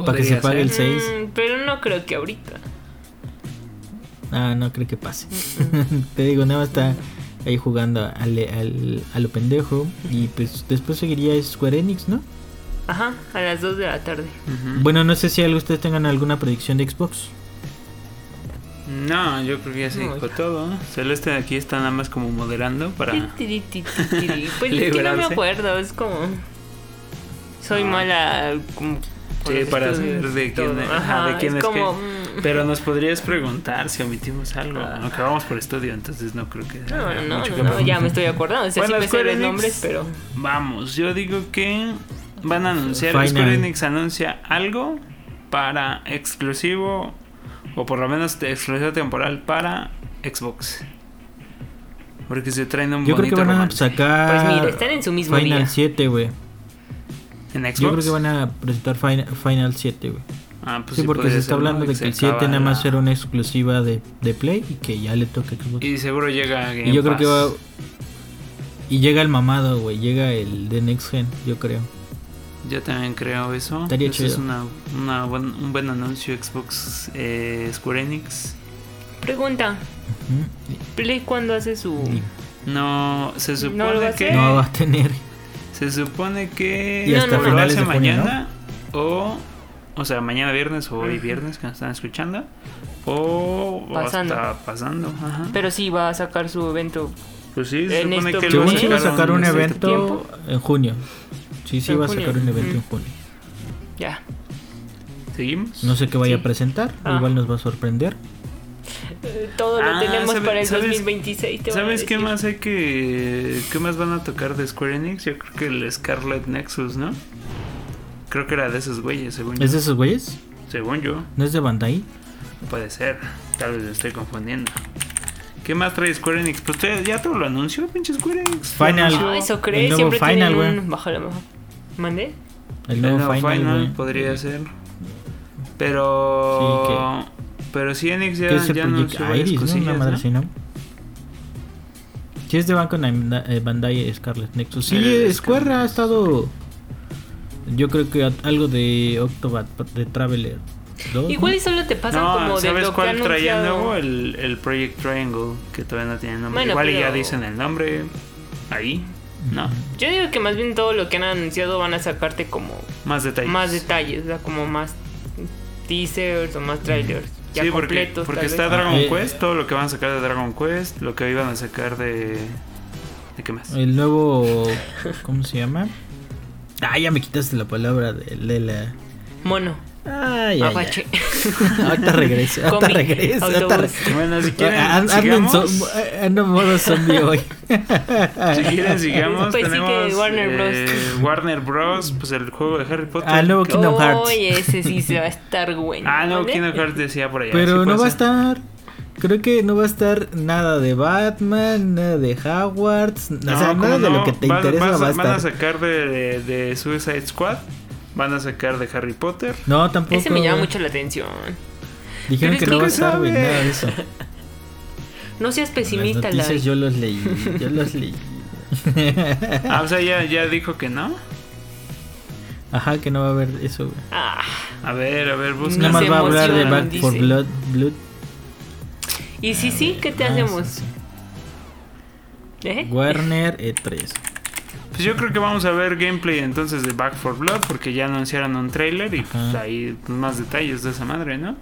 Para que se pague el ser. 6. Mm, pero no creo que ahorita. Ah, no creo que pase. (laughs) Te digo, nada más está ahí jugando al, al- a lo pendejo. Y pues después seguiría Square Enix, ¿no? Ajá, a las 2 de la tarde. Bueno, no sé si algo ustedes tengan alguna predicción de Xbox. No, yo creo que ya se No, dijo todo. Celeste aquí está nada más como moderando para. (laughs) Pues es que no me acuerdo, es como. Soy Ah. mala. Como, Sí, para saber de quién es- ajá, de quién es como, qué. mm, Pero nos podrías preguntar si omitimos algo. Ah. Aunque vamos por estudio, entonces no creo que. No, no, mucho no, que no, ya me estoy acordando. O sea, Bueno, sí me sé Square los Enix, nombres, pero. Vamos, yo digo que van a anunciar. Final. Square Enix anuncia algo para exclusivo. O por lo menos de exclusivo temporal para Xbox. Porque se traen un Yo creo que bonito van a romance. sacar Pues mira, están en su mismo Final día. 7, güey. ¿En Xbox? Yo creo que van a presentar Final, Final 7, güey. Ah, pues sí, porque podría se está ser, ¿no? hablando de que el 7 acaba nada más la- era una exclusiva de, de Play y que ya le toca Xbox. Y seguro llega a Game Y yo creo que va. Y llega el mamado, güey. Llega el de Next Gen, yo creo. Yo también creo eso. Estaría Eso es chido. una, una buen- un buen anuncio Xbox eh, Square Enix. Pregunta. ¿Play cuándo hace su.? No, se ¿No lo supone va a que hacer? No va a tener. Se supone que Y hasta o lo finales hace de junio, mañana o o sea, mañana viernes o hoy viernes que nos están escuchando o Pasando. hasta pasando, ajá. Pero sí va a sacar su evento. Pues sí, se en supone esto que lo si va a sacar un en este evento tiempo. en junio. Sí, sí va a sacar un evento en junio. Ya. ¿Seguimos? No sé qué vaya Sí. a presentar. Ah. Igual nos va a sorprender. Todo lo Ah, tenemos ¿sabe- para el sabes- 2026. te van a ¿Sabes qué más hay que qué más van a tocar de Square Enix? Yo creo que el Scarlet Nexus, ¿no? Creo que era de esos güeyes, según yo. ¿Es de esos güeyes? Según yo, ¿No es de Bandai? puede ser. Tal vez me estoy confundiendo. ¿Qué más trae Square Enix? Pues ya- ya todo lo anunció, pinche Square Enix. Final. anunció. Ah, eso El crees. nuevo Siempre Final, tienen. ¿Mandé? El El nuevo Final, Final, podría ser. Pero. Pero Enix ya, Que es el ya anunció varias Iris, ¿no? Una madre ¿no? así, ¿no? Sí, es de Banco eh, Bandai Scarlet Nexus. Sí, El Square Scarlet ha estado. Yo creo que algo de Octobat, de Traveler 2. ¿no? Igual y solo te pasan No, como de ¿sabes lo que cuál ha traía nuevo? El, el Project Triangle, que todavía no tiene nombre. Bueno, Igual y ya pero- dicen el nombre ahí. No, Yo digo que más bien todo lo que han anunciado van a sacarte como más detalles. más detalles, o sea, como más teasers o más trailers. Ya sí, porque, completos. porque está vez. Dragon Eh, Quest, todo lo que van a sacar de Dragon Quest, lo que iban a sacar de... ¿De qué más? El nuevo. ¿Cómo se llama? Ah, ya me quitaste la palabra de, de la. Mono, Ay, ay, ay. apache. (laughs) Ahorita regreso, ahorita regreso. ahorita autobús. re- Bueno, si quieren, Ah, Ando en sigamos. zo- ando en modo zombie hoy. (laughs) Si quieren, sigamos. Pues sí que Warner Bros. eh, Warner Bros. Pues el juego de Harry Potter. Ah, luego Kingdom Hearts. Oye, ese sí se va a (laughs) estar bueno. Ah, no, ¿vale? Kingdom Hearts decía por allá. Pero sí no va a estar. Creo que no va a estar nada de Batman, nada de Hogwarts. No, o sea, ¿cómo nada de lo que te interesa vas- va a Van a sacar de, de, de Suicide Squad. Van a sacar de Harry Potter. No, tampoco. Ese me llama mucho la atención. Dijeron Pero que es no va a estar, güey, nada de eso. (laughs) No seas pesimista, Las noticias Lai. yo los leí, yo (laughs) los leí. Ah, o sea, ya, ya dijo que no. Ajá, que no va a haber eso, güey. Ah, A ver, a ver, busca. Nada más va a hablar de Back for. Blood. Blood. y si sí, ¿qué te Ah, hacemos? sí, sí. ¿Eh? Warner E E3. Pues yo creo que vamos a ver gameplay entonces de Back for Blood porque ya anunciaron un trailer y pues ahí más detalles de esa madre, ¿no?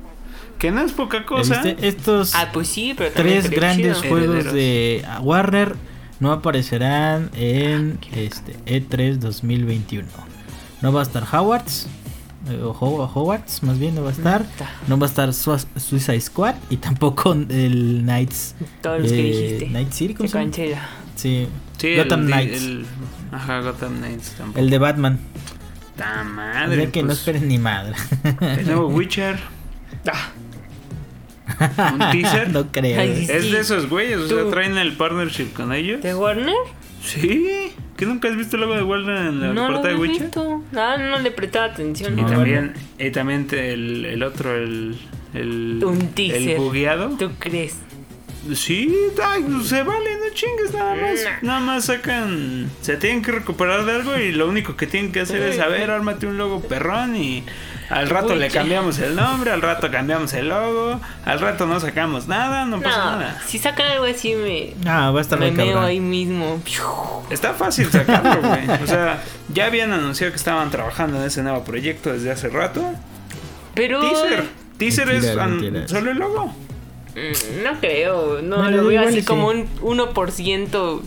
Que no es poca cosa. ¿Viste? Estos Ah, pues sí, pero tres grandes chido. juegos Herederos. de Warner no aparecerán en este E3 2021. No va a estar Hogwarts. eh, O Ho- Hogwarts, más bien no va a estar. Ta, No va a estar Suicide Squad y tampoco el Knights. Todos los que eh, dijiste. Night City, ¿cómo Se se llama? cancela. Sí. Sí, Gotham el, Knights. el- ajá, Gotham Knights tampoco. El de Batman. Ta madre. sea que no pues, esperen ni madre. El nuevo (laughs) Witcher. Ah, Un teaser. (laughs) no creo. Ay, sí. Es de esos güeyes, o sea, traen el partnership con ellos. ¿De Warner? Sí. ¿Que nunca has visto el logo de Warner en la no portada de Witcher? visto. Ah, no le prestaba atención. Y No, también, y también el, el otro, el. El, Un teaser. el bugueado. ¿Tú crees? Sí, ay, se vale, no chingues nada más. Nah. Nada más sacan. Se tienen que recuperar de algo y lo único que tienen que hacer es: a ver, ármate un logo perrón y. Al rato Uy, le cambiamos el nombre, al rato cambiamos el logo, al rato no sacamos nada, no pasa No, nada. si sacan algo así me, No, va a estar me meo ahí mismo. Está fácil sacarlo, güey. O sea, ya habían anunciado que estaban trabajando en ese nuevo proyecto desde hace rato. Pero Teaser. Teaser es Mentira, an- mentira. solo el logo. Mm, no creo, no Bueno, lo veo así sí. como un 1%.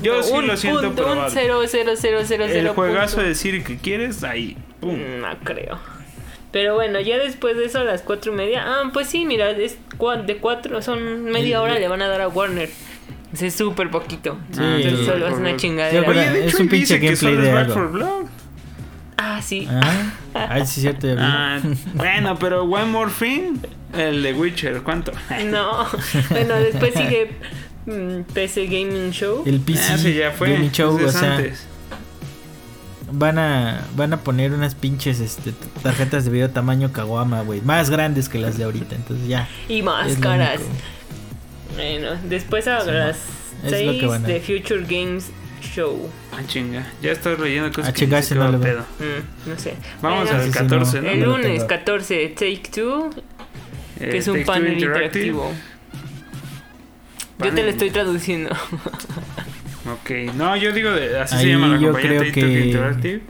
Yo sí un lo siento punto, un probable. 0, 0, 0, 0, El juegazo de Siri que quieres, ahí. Pum. No creo. Pero bueno, ya después de eso, a las cuatro y media. Ah, pues sí, mira, es de cuatro, son media hora le van a dar a Warner. Es súper poquito. Sí. Entonces solo es una Sí, chingadera. pero- Oye, de Es hecho, un ahí dice pinche que solo gameplay es de Back for Blood. Ah, sí. Ah, ah, sí, cierto, ya vi. Ah, bueno, pero One More Thing, el de Witcher, ¿cuánto? (laughs) No. Bueno, después sigue mm, PC Gaming Show. El PC Ah, sí, ya fue. Gaming Show, ese o sea, antes. van a van a poner unas pinches este, tarjetas de video tamaño caguama, güey, más grandes que las de ahorita, entonces ya. Y lo único. Bueno, después a Sí, las es lo que 6 van a- de Future Games Show. Ah, chinga. Ya estás leyendo cosas Ah, que chinga, no pedo. Mm, no sé. Vamos Bueno, al sí, sí, 14, no. El lunes tengo. 14, Take Two, Eh, que es un Take Two panel interactivo. Yo te lo estoy traduciendo. Ok, no, yo digo, de, así se llama la yo compañía creo Take Two que- Interactive.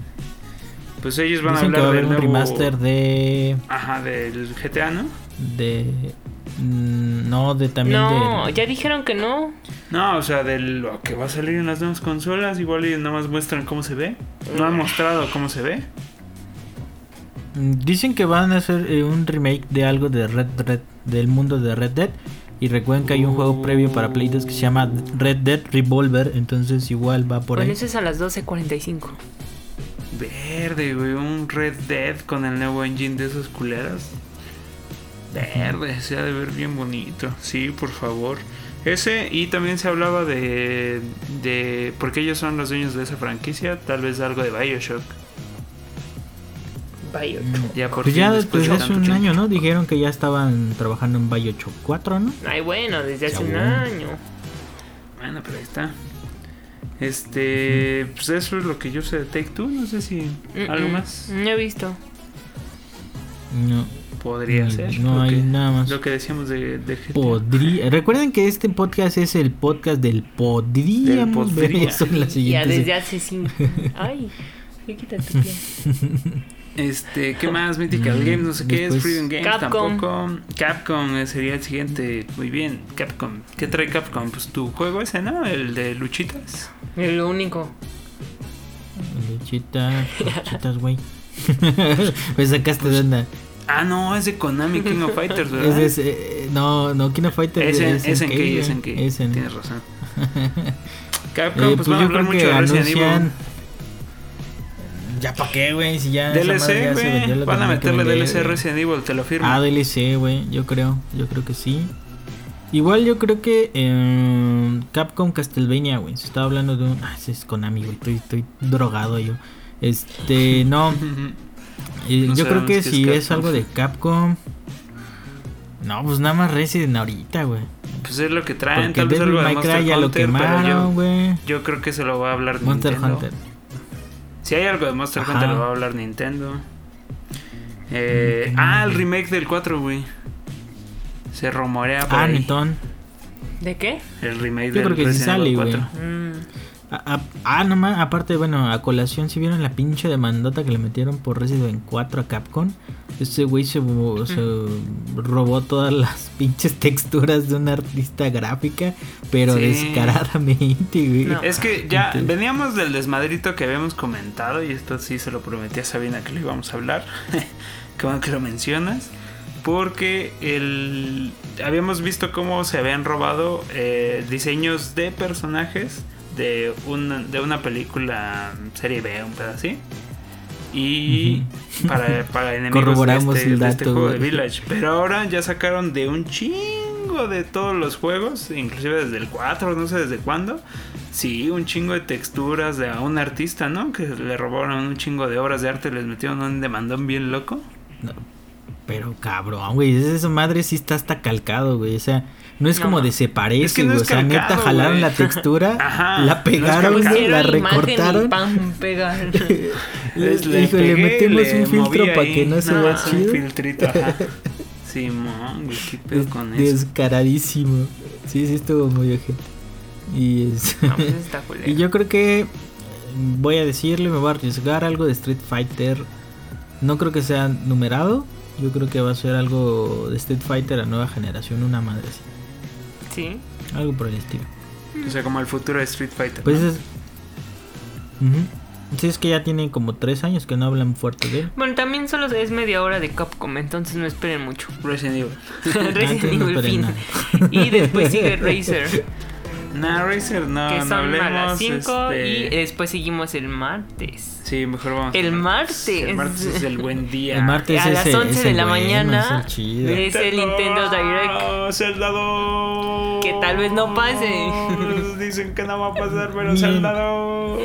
Pues ellos van Dicen a que va a hablar haber del un nuevo... remaster de Ajá, del GTA, ¿no? de mm, no, de también no, de ya dijeron que no. No, o sea, de lo que va a salir en las nuevas consolas, igual y nada más muestran cómo se ve. No han mostrado cómo se ve. Dicen que van a hacer eh, un remake de algo de Red Red del mundo de Red Dead y recuerden que hay un juego previo para Play 2 que se llama Red Dead Revolver, entonces igual va por bueno, ahí. eso es a las 12.45. Verde, güey, un Red Dead con el nuevo engine de esos culeras. Verde, se ha de ver bien bonito. Sí, por favor. Ese, y también se hablaba de, de. Porque ellos son los dueños de esa franquicia, tal vez algo de Bioshock. Bioshock. Ya por Pues ya después de hace un tiempo. año, ¿no? Dijeron que ya estaban trabajando en Bioshock 4, ¿no? Ay, bueno, desde hace un año. Bueno, pero ahí está. Este, pues eso es lo que yo sé de Take Two. No sé si Mm, algo mm, más. No he visto. No. Podría Ni- ser. no lo hay que, nada más. Lo que decíamos de, de GTA. Podría. Recuerden que este podcast es el podcast del podríamos ver podría. eso en la Ya siguiente. desde hace cinco. (laughs) Ay, ¿qué quita tu pie? Este, ¿qué más? Mythical Mm, Games, no sé qué es. Freedom Games Capcom. tampoco. Capcom eh, sería el siguiente. Muy bien, Capcom. ¿Qué trae Capcom? Pues tu juego ese, ¿no? El de luchitas. Es lo único. Luchita, luchitas, güey. (laughs) pues sacaste de onda. Ah, no, es de Konami King of Fighters, (laughs) ¿verdad? Es, eh, no, no, King of Fighters Es en, es en SNK, que, es güey. en que. Es en- Tienes razón. (laughs) Capcom, Eh, pues, pues van a hablar mucho de Resident. Evil. Ya pa' qué, güey, si ya. DLC, güey. Van a meterle DLC a. Resident Evil, te lo firmo. Ah, DLC, güey, yo creo, yo creo que sí. Igual yo creo que eh, Capcom Castlevania, güey, se estaba hablando de un... Ah, ese es Konami, güey, estoy, estoy drogado yo. Este, (laughs) no, eh, No yo creo que es si es, algo de Capcom... No, pues nada más Resident ahorita, güey. Pues es lo que traen, Porque tal vez algo de Monster ya lo Hunter, pero quemaron, yo, creo que se lo va a hablar Monster Nintendo. Hunter. Si hay algo de Monster Ajá. Hunter, lo va a hablar Nintendo. Eh, Mm, ah, el remake del 4, güey. Se rumorea por Ah, ahí. Nintón. ¿De qué? El remake Yo del creo que sí Resident sale, Evil güey. 4. Mm, Ah, nomás, aparte, bueno, a colación, si vieron la pinche demandota que le metieron por Resident 4 a Capcom, ese güey se, se robó todas las (laughs) pinches texturas de una artista gráfica, pero Sí. descaradamente, güey. No. Es que ya Entonces- veníamos del desmadrito que habíamos comentado y esto sí se lo prometí a Sabina que lo íbamos a hablar. (laughs) Qué bueno que lo mencionas. Porque el, habíamos visto cómo se habían robado eh, diseños de personajes de una, de una película serie B, un pedazo así. Y para, para enemigos de Corroboramos este, el de este dato, juego de. Village. Pero ahora ya sacaron de un chingo de todos los juegos, inclusive desde el 4, no sé desde cuándo. Sí, un chingo de texturas de a un artista, ¿no? Que le robaron un chingo de obras de arte y les metieron un demandón bien loco. No, pero cabrón, güey, esa madre sí está hasta calcado, güey. O sea, no es No, como ma. de se parece, Es que no o sea, neta, jalaron la (laughs) textura, Ajá, no la pegaron, güey, la recortaron. pam, pegar. Les- (laughs) Le, (laughs) dijo, le metemos le un filtro para que no se vea chido. Simón, güey, qué pedo Des- con eso. descaradísimo. Sí, sí estuvo muy ojete. Y es... No, pues y yo creo que voy a decirle, me voy a arriesgar algo de Street Fighter. No creo que sea numerado. Yo creo que va a ser algo de Street Fighter a nueva generación, una madre así. Sí. Algo por el estilo. O sea, como el futuro de Street Fighter. Pues ¿no? es... Ujú. Sí, es que ya tiene como tres años que no hablan fuerte de él. Bueno, también solo es media hora de Capcom, entonces no esperen mucho. Resident Evil. (laughs) Resident Antes no Evil esperen fin. nada. Y después sigue (laughs) Razer, Nah, Razer, no, que no son a las hablemos. 5 este, y después seguimos el martes. Sí, mejor vamos. El al martes. El martes es el buen (laughs) día. El martes a es las el- 11 es de la bueno, mañana es el chido. es el Nintendo Direct. Zelda 2. Que tal vez no pase. (laughs) Dicen que no va a pasar, pero (laughs) Ni- Zelda 2.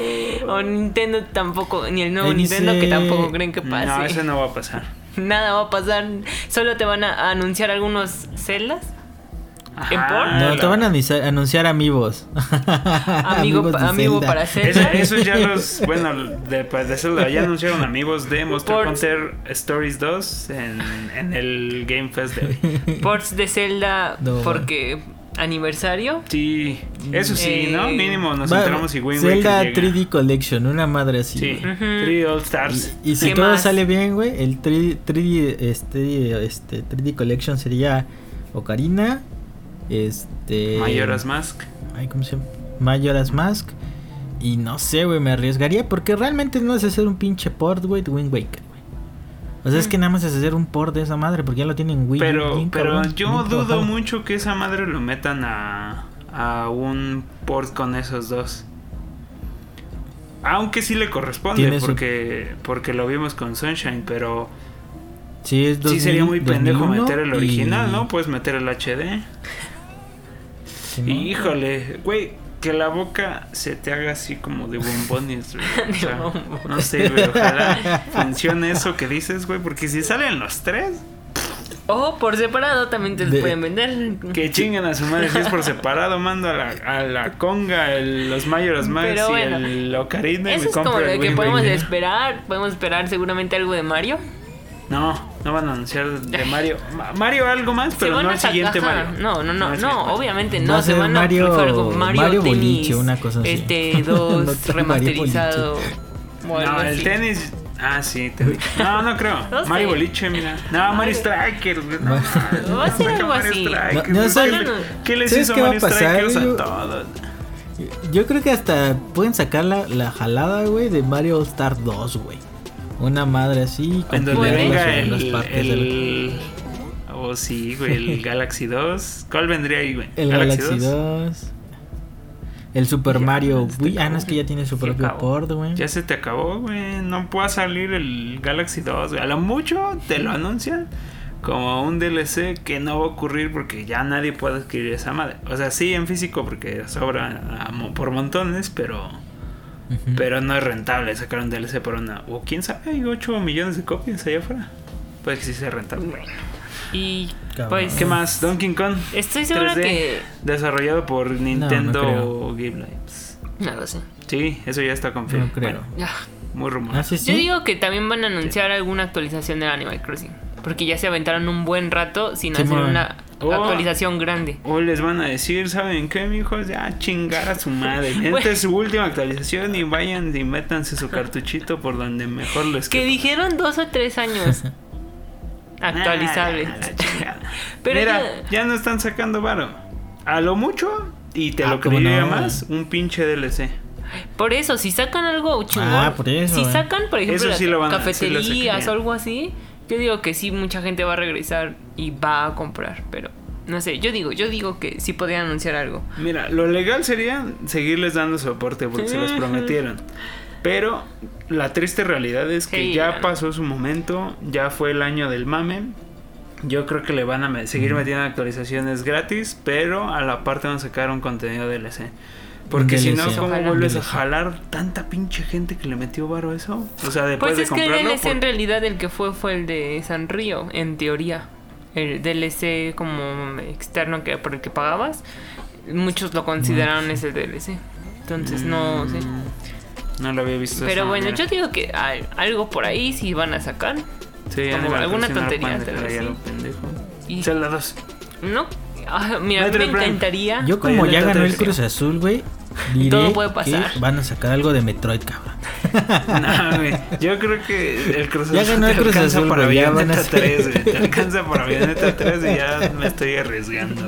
O Nintendo tampoco, ni el nuevo Ahí dice- Nintendo que tampoco creen que pase. No, ese no va a pasar. Nada va a pasar. Solo te van a anunciar algunos celdas. ¿En Ajá, por? No, la- te van a anunciar, amigos. (laughs) Amigo, Amigos de amigo Zelda. para Eso, Zelda. eso ya los. Bueno, de, pues, de Zelda ya anunciaron amigos de Monster Por- Hunter Stories 2 en, en el Game Fest de hoy. (laughs) Ports de Zelda No, porque aniversario. Sí, eso sí, ¿no? Eh, Mínimo nos Va- enteramos y Wind Zelda Waker llega. 3D Collection, una madre así. Sí, güey. Ujú. 3D All Stars. Y, y si ¿Qué todo más? sale bien, güey, el 3D, 3D, este, este, 3D Collection sería Ocarina, este... Majora's Mask. Ay, ¿cómo se llama? Majora's Mask. Y no sé, güey, me arriesgaría porque realmente no es hacer un pinche port, güey, de Wind Waker, güey. O sea, es que nada más es hacer un port de esa madre porque ya lo tienen Wii. Pero, pero cabrón, yo dudo mucho que esa madre lo metan a, a un port con esos dos. Aunque sí le corresponde, su- porque, porque lo vimos con Sunshine, pero Sí, es sí sería 2000, muy pendejo 2001 meter el original, y- ¿no? Puedes meter el HD. Sí, ¿no? Híjole, güey, que la boca se te haga así como de bombones, güey. (laughs) O De sea, bombones. no sé, güey, ojalá funcione eso que dices, güey, porque si salen los tres, O por separado también te los De- pueden vender. que (laughs) chinguen a su madre, si es por separado, mando a la, a la conga, el- los Max Pero y bueno, el Ocarina y Eso me es como lo el que podemos esperar. Podemos esperar seguramente algo de Mario. No, no van a anunciar de (laughs) Mario. Ma- Mario algo más, pero no el siguiente ajá, Mario. No, no, no, no, obviamente no. Se van a Mario- Mario, Boliche, una cosa así. Este, (laughs) dos remasterizado. No, el así. tenis. Ah, sí, te vi. No, no creo. (laughs) No sé. Mario Boliche, mira. No, Mario Mario- Striker. No, Va- a ser algo así. Strikers, No, no güey. sé. ¿Qué le- ¿Qué les ¿Sabes hizo qué va a Mario pasar, Strikers a yo- todos? Yo creo que hasta pueden sacar la, la jalada, güey, de Mario All Star 2, güey. Una madre así. En donde venga en las el. partes del- el... (laughs) Oh, sí, güey, el (laughs) Galaxy 2. ¿Cuál vendría ahí, güey? El Galaxy 2. El Super Ya, Mario este Wii. Ah, no, es que ya tiene su propio acabó. port, güey. Ya se te acabó, güey. No puede salir el Galaxy 2, güey. A lo mucho te lo anuncian como un DLC que no va a ocurrir porque ya nadie puede adquirir esa madre. O sea, sí en físico porque sobra a mo- por montones, pero Pero no es rentable sacar un DLC por una. O quién sabe, hay 8 millones de copias allá afuera. Puede que sí sea rentable. Y pues. ¿Qué más? Donkey Kong. Estoy segura 3D, que. Desarrollado por Nintendo creo. Game Labs. No lo sé. Sí, eso ya está confirmado. No creo. Bueno, muy rumor. Ah, sí, sí. Yo digo que también van a anunciar alguna actualización del Animal Crossing. Porque ya se aventaron un buen rato sin Sí, hacer man. una Oh. actualización grande. Hoy les van a decir, ¿saben qué, mijos? Ya chingar a su madre. (laughs) Esta Bueno. es su última actualización y vayan y métanse su cartuchito por donde mejor les Que dijeron dos o tres años. (laughs) Actualizable. Ah. (laughs) Pero Mira, ya- ya no están sacando varo. A lo mucho, y te Ah, lo ¿cómo creería no? más, un pinche DLC. Por eso, si sacan algo chingón. Ah, por eso, si eh. sacan, por ejemplo, sí lo sí lo cafeterías o algo así, yo digo que sí, mucha gente va a regresar y va a comprar. Pero no sé, yo digo, yo digo que sí podrían anunciar algo. Mira, lo legal sería seguirles dando soporte porque se los prometieron. Pero la triste realidad es que Sí, ya pasó su momento, ya fue el año del mame. Yo creo que le van a seguir metiendo actualizaciones gratis, pero a la parte van a sacar un contenido DLC. Porque si no. ¿cómo Ojalá. vuelves a jalar tanta pinche gente que le metió varo a eso? O sea, después Pues de es que el. DLC en realidad el que fue fue el de San Río, en teoría. El DLC como externo que por el que pagabas, muchos lo consideraron ese DLC. Entonces no sé. Mm, No lo había visto. Pero bueno, manera. yo digo que al- algo por ahí sí van a sacar. Sí, como alguna tontería, tal vez ahí a lo sí. pendejo. Y Zelda 2. no, ah, mira, me encantaría. Yo como ya ganó el 3. Cruz Azul, güey, diré Todo puede pasar. que van a sacar algo de Metroid, cabrón. (laughs) No, güey. Yo creo que el Cruz Ya Azul ganó el te Cruz alcanza Azul, para ya a Bayonetta ser- 3, güey. Te alcanza para Bayonetta 3 y ya me estoy arriesgando.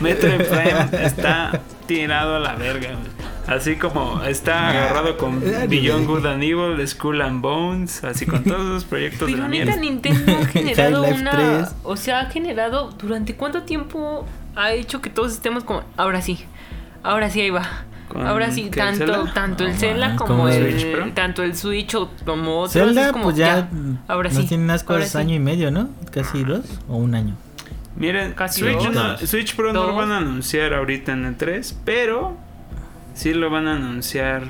Metroid Prime está tirado a la verga, güey. Así como está agarrado con Ah, Beyond Good and Evil, Skull and Bones, así con todos los proyectos de Pero la neta. Nintendo ha (laughs) generado una... 3. O sea, ha generado... ¿Durante cuánto tiempo ha hecho que todos estemos como... Ahora sí. Ahora sí, ahí va. ¿Con Ahora sí, qué, el tanto, Zelda? tanto el Zelda como el, el Switch Pro. tanto el Switch o como otros. Zelda, es como, pues ya, ahora no sí. tiene unas cosas sí. año y medio, ¿no? Casi dos o un año. Miren, Casi Switch, dos. no- Switch Pro no lo van a anunciar ahorita en el 3, pero sí lo van a anunciar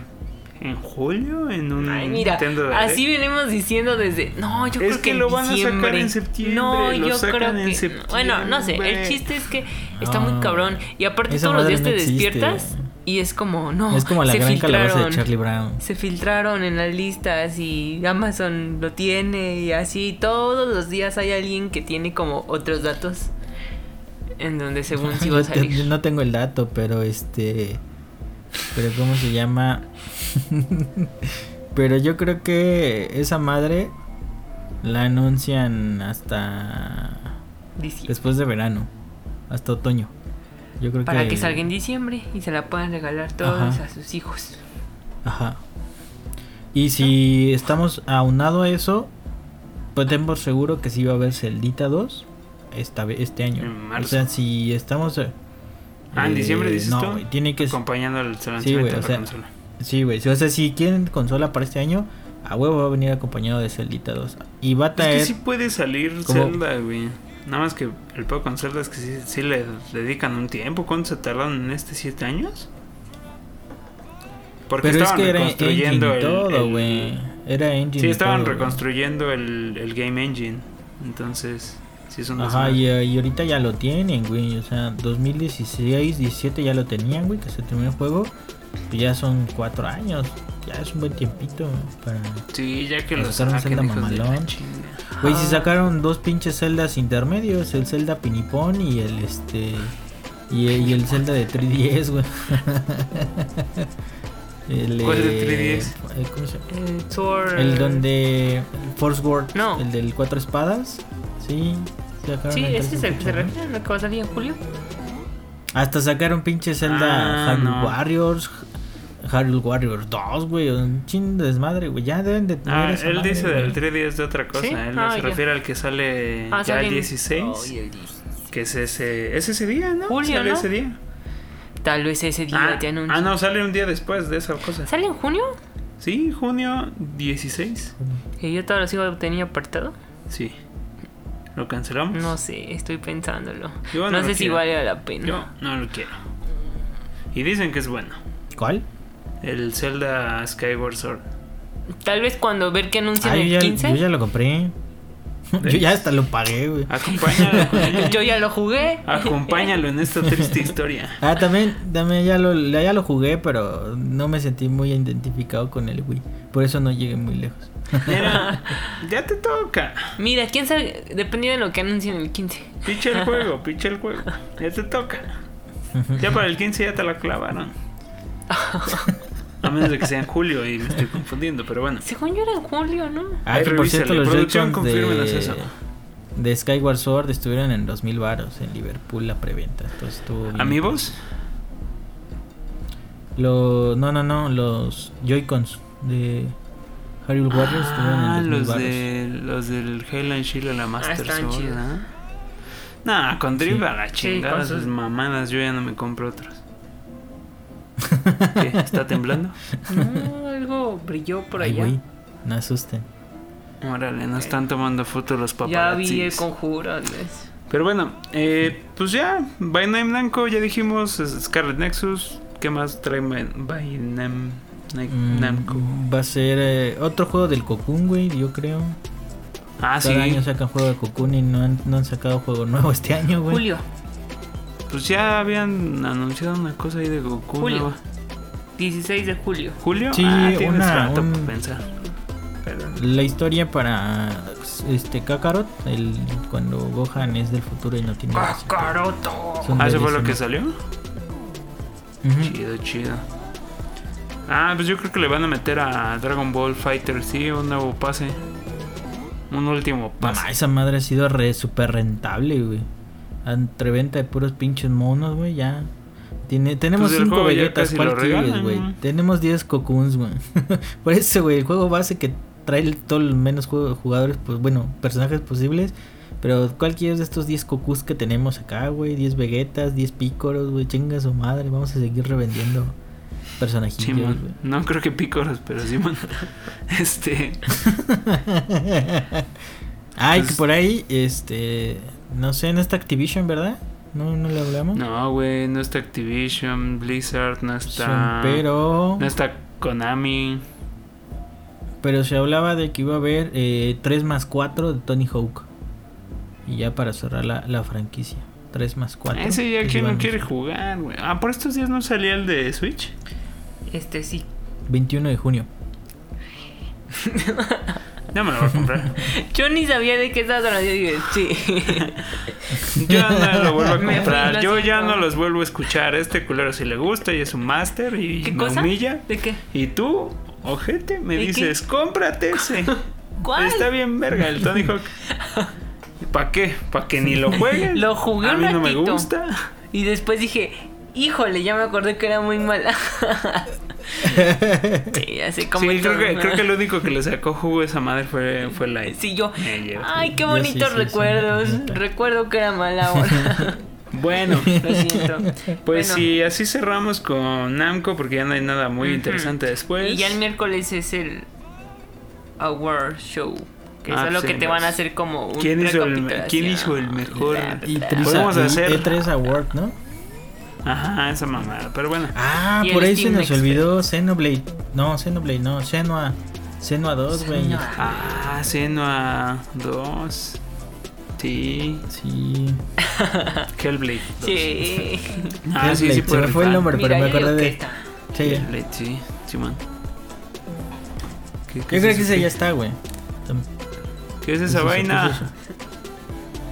en julio en un Ay, mira, Nintendo Direct. así venimos diciendo desde. No, yo Es creo que, que lo van a sacar en septiembre, No, lo yo sacan creo en que. septiembre. Bueno, no sé. El chiste es que está No. muy cabrón. Y aparte, Esa todos los días no te existe. despiertas y es como, no. es como la se gran calabaza de filtraron. Charlie Brown. Se filtraron en las listas y Amazon lo tiene y así. Todos los días hay alguien que tiene como otros datos. En donde según (laughs) sí va a Yo salir. no tengo el dato, pero este. Pero ¿cómo se llama? (laughs) pero yo creo que esa madre la anuncian hasta después de verano, hasta otoño. Yo creo Para que que salga en diciembre y se la puedan regalar todos Ajá. a sus hijos. Ajá. Y si estamos aunado a eso, pues tenemos seguro que sí va a haber Celdita 2 esta, este año. En marzo. O sea, si estamos... eh, Ah, en diciembre, dices no, tú? tiene que... acompañando el Sí, de o la sea, consola. Sí, güey. O sea, si quieren consola para este año, a huevo va a venir acompañado de Celdita 2. Y va a Es traer... que sí puede salir como- Zelda, güey. Nada más que el peor con Zelda es que sí, sí le dedican un tiempo. ¿Cuánto se tardaron en este? ¿Siete años? Porque Pero es estaban que era reconstruyendo el- todo, güey. Era engine Sí, estaban todo, reconstruyendo el, el Game Engine. Entonces, sí es un Ajá, y, y ahorita ya lo tienen, güey. O sea, 2016, 17 ya lo tenían, güey, que se terminó el juego. Ya son cuatro años. Ya es un buen tiempito para. Sí, ya que lo sacar un saquen, Zelda mamalón. Güey, si sacaron dos pinches celdas intermedios, el Zelda Pinipón y el este. Y, y el Zelda de 3DS, güey. (laughs) el, ¿Cuál de eh, 3DS? eh, ¿Cómo se llama? El Sword. El donde. Force Word. No. El del cuatro espadas. Sí. sacaron Sí, ese es el que se refiere, ¿no? Que va a salir en julio. Hasta sacaron pinche Zelda Ah, no. Warriors. Hyrule Warriors 2, güey. Un chin de desmadre, güey. Ya deben de tener Ah, esa él madre, dice güey. del 3DS de otra cosa. ¿Sí? Él no Ah, se ya. refiere al que sale Ah, ya sale el en- 16. Ay, el 16. Que es ese, es ese día, ¿no? Julio, ¿Sale ¿no? ese día? Tal vez ese día Ah, te anuncien. ah, no, sale un día después de esa cosa. ¿Sale en junio? Sí, junio 16. ¿Y yo todavía lo sigo tenía apartado? Sí. ¿Lo cancelamos? No sé, estoy pensándolo. Yo no no sé si quiero. vale la pena. Yo no lo quiero. Y dicen que es bueno. ¿Cuál? El Zelda Skyward Sword. Tal vez cuando ver que anuncian Ah, el ya, 15. yo ya lo compré. yo ya hasta lo pagué, güey. Acompáñalo. (laughs) Yo ya lo jugué. Acompáñalo en esta triste historia. Ah, también, también ya lo, ya lo jugué, pero no me sentí muy identificado con el Wii. Por eso no llegué muy lejos. Mira, (laughs) ya te toca. Mira, quién sabe, dependiendo de lo que anuncien el 15. Picha el juego, (laughs) picha el juego. Ya te toca. Ya para el 15 ya te la clavaron. (laughs) A menos de que sea en julio y me estoy confundiendo, pero bueno. Según yo era en julio, ¿no? Ah, que por cierto, los producción, de, eso. de Skyward Sword estuvieron en 2000 varos en Liverpool la preventa. Entonces estuvo. ¿Amigos? Lo, no, no, no, los Joy-Cons de Hyrule Warriors estuvieron Ah, en 2000 los, varos. de, los del Highland Shield a la Master están Sword. ¿ah? Nah, con Drift Sí. a la chingada, sus- mamadas, yo ya no me compro otros. (laughs) ¿Qué? ¿Está (laughs) temblando? No, algo brilló por Ay, allá. güey, no asusten. Órale, nos están tomando fotos los ya vi el paparazzis. conjuro. Les. Pero bueno, eh, pues ya, By Name Namco, ya dijimos, es Scarlet Nexus. ¿Qué más trae By Mm, Namco? va a ser eh, otro juego del Cocoon, güey, yo creo. Ah, sí. Cada año sacan juego de Cocoon y no han, no han sacado juego nuevo este año, güey. Julio, Pues ya habían anunciado una cosa ahí de Goku. Julio. nueva. 16 de julio. ¿Julio? Sí, ah, tienes una- rato un- para pensar. La historia para este Kakarot, el, cuando Gohan es del futuro y no tiene. Son Ah, ¿eso fue lo que salió? Chido, chido. Ah, pues yo creo que le van a meter a Dragon Ball Fighter, sí, un nuevo pase. Un último pase. Mamá, esa madre ha sido re, súper rentable, güey. Entre venta de puros pinches monos, güey, ya. Tiene, tenemos Pues el 5 juego ya Vegetas, casi ¿cuál güey? Tenemos 10 Cocoons, güey. (laughs) Por eso, güey, el juego base que trae todos los menos jugadores, pues bueno, personajes posibles. Pero ¿cuál quieres de estos 10 Cocus que tenemos acá, güey? 10 Vegetas, 10 Pícoros, güey, chinga su madre. Vamos a seguir revendiendo personajitos. No creo que Picoros, pero Simón. (laughs) este. (laughs) Ay, Pues- que por ahí, este. No sé, no está Activision, ¿verdad? No, no le hablamos. No, güey, no está Activision, Blizzard, no está. Pero. No está Konami. Pero se hablaba de que iba a haber eh, 3 más 4 de Tony Hawk. Y ya para cerrar la, la franquicia. 3 más 4. Ese ya que se que no quiere jugar, güey. Ah, por estos días no salía el de Switch. Este sí. 21 de junio. (laughs) Ya me lo voy a comprar. (laughs) Yo ni sabía de qué estabas hablando. Yo dije, sí. (laughs) Yo no lo vuelvo a comprar. Yo ya no los vuelvo a escuchar. Este culero si le gusta y es un máster y ¿Qué me cosa? humilla. ¿De qué? Y tú, ojete, me ¿De qué? dices, cómprate ese. (laughs) ¿Cuál? Está bien verga el Tony Hawk. ¿Para qué? ¿Para que ni lo juegues? Lo jugué A un mí no me gusta. Y después dije, híjole, ya me acordé que era muy mala. Sí, así como Sí, creo que, creo que el único que le sacó jugo a esa madre fue, fue la Sí, yo. Ay, qué bonitos sí, sí, sí, recuerdos. neta. Recuerdo que era mala ahora. (laughs) Bueno, Lo siento. pues Bueno, sí, así cerramos con Namco porque ya no hay nada muy Ujú. interesante después. Y ya el miércoles es el Award Show. Que Ah, es lo sí, que te pues. van a hacer como un ¿Quién hizo el- quién hizo el mejor? Y. Podemos hacer- E3 Award, ¿no? Ajá, esa mamada. Pero bueno. Ah, por ahí se Steam nos Next olvidó Xenoblade. No, Xenoblade, no. Senua. Senua 2, güey. Ah, Senua 2. Sí. Sí. (laughs) Hellblade 2. Sí. (laughs) Ah, sí, sí, Hellblade, se me fue el nombre, Mira, pero me acordé de. Sí. Hellblade, sí, Simón. ¿Qué, Yo qué creo es que ese ya está, güey. ¿Qué es esa ¿Qué vaina? ¿Qué es?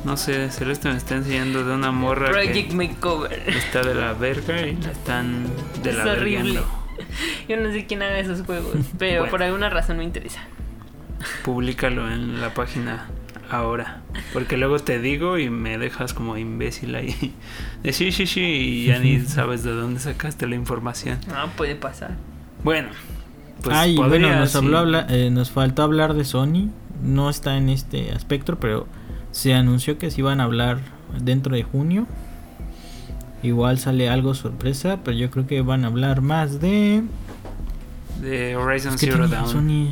No sé, Celeste me está enseñando de una morra Project que Makeover. está de la verga y la están de Es la horrible. (laughs) Yo no sé quién haga esos juegos, (laughs) pero Bueno. por alguna razón me interesa. Públicalo en la página ahora. Porque luego te digo y me dejas como imbécil ahí. (laughs) De sí, sí, sí, y ya ni sabes de dónde sacaste la información. Ah, puede pasar. Bueno, pues Ay, bueno, nos, sí. habló habla- eh, nos faltó hablar de Sony. No está en este aspecto, pero se anunció que se iban a hablar dentro de junio. Igual sale algo sorpresa, pero yo creo que van a hablar más de... de Horizon Es que Zero Dawn. Sony...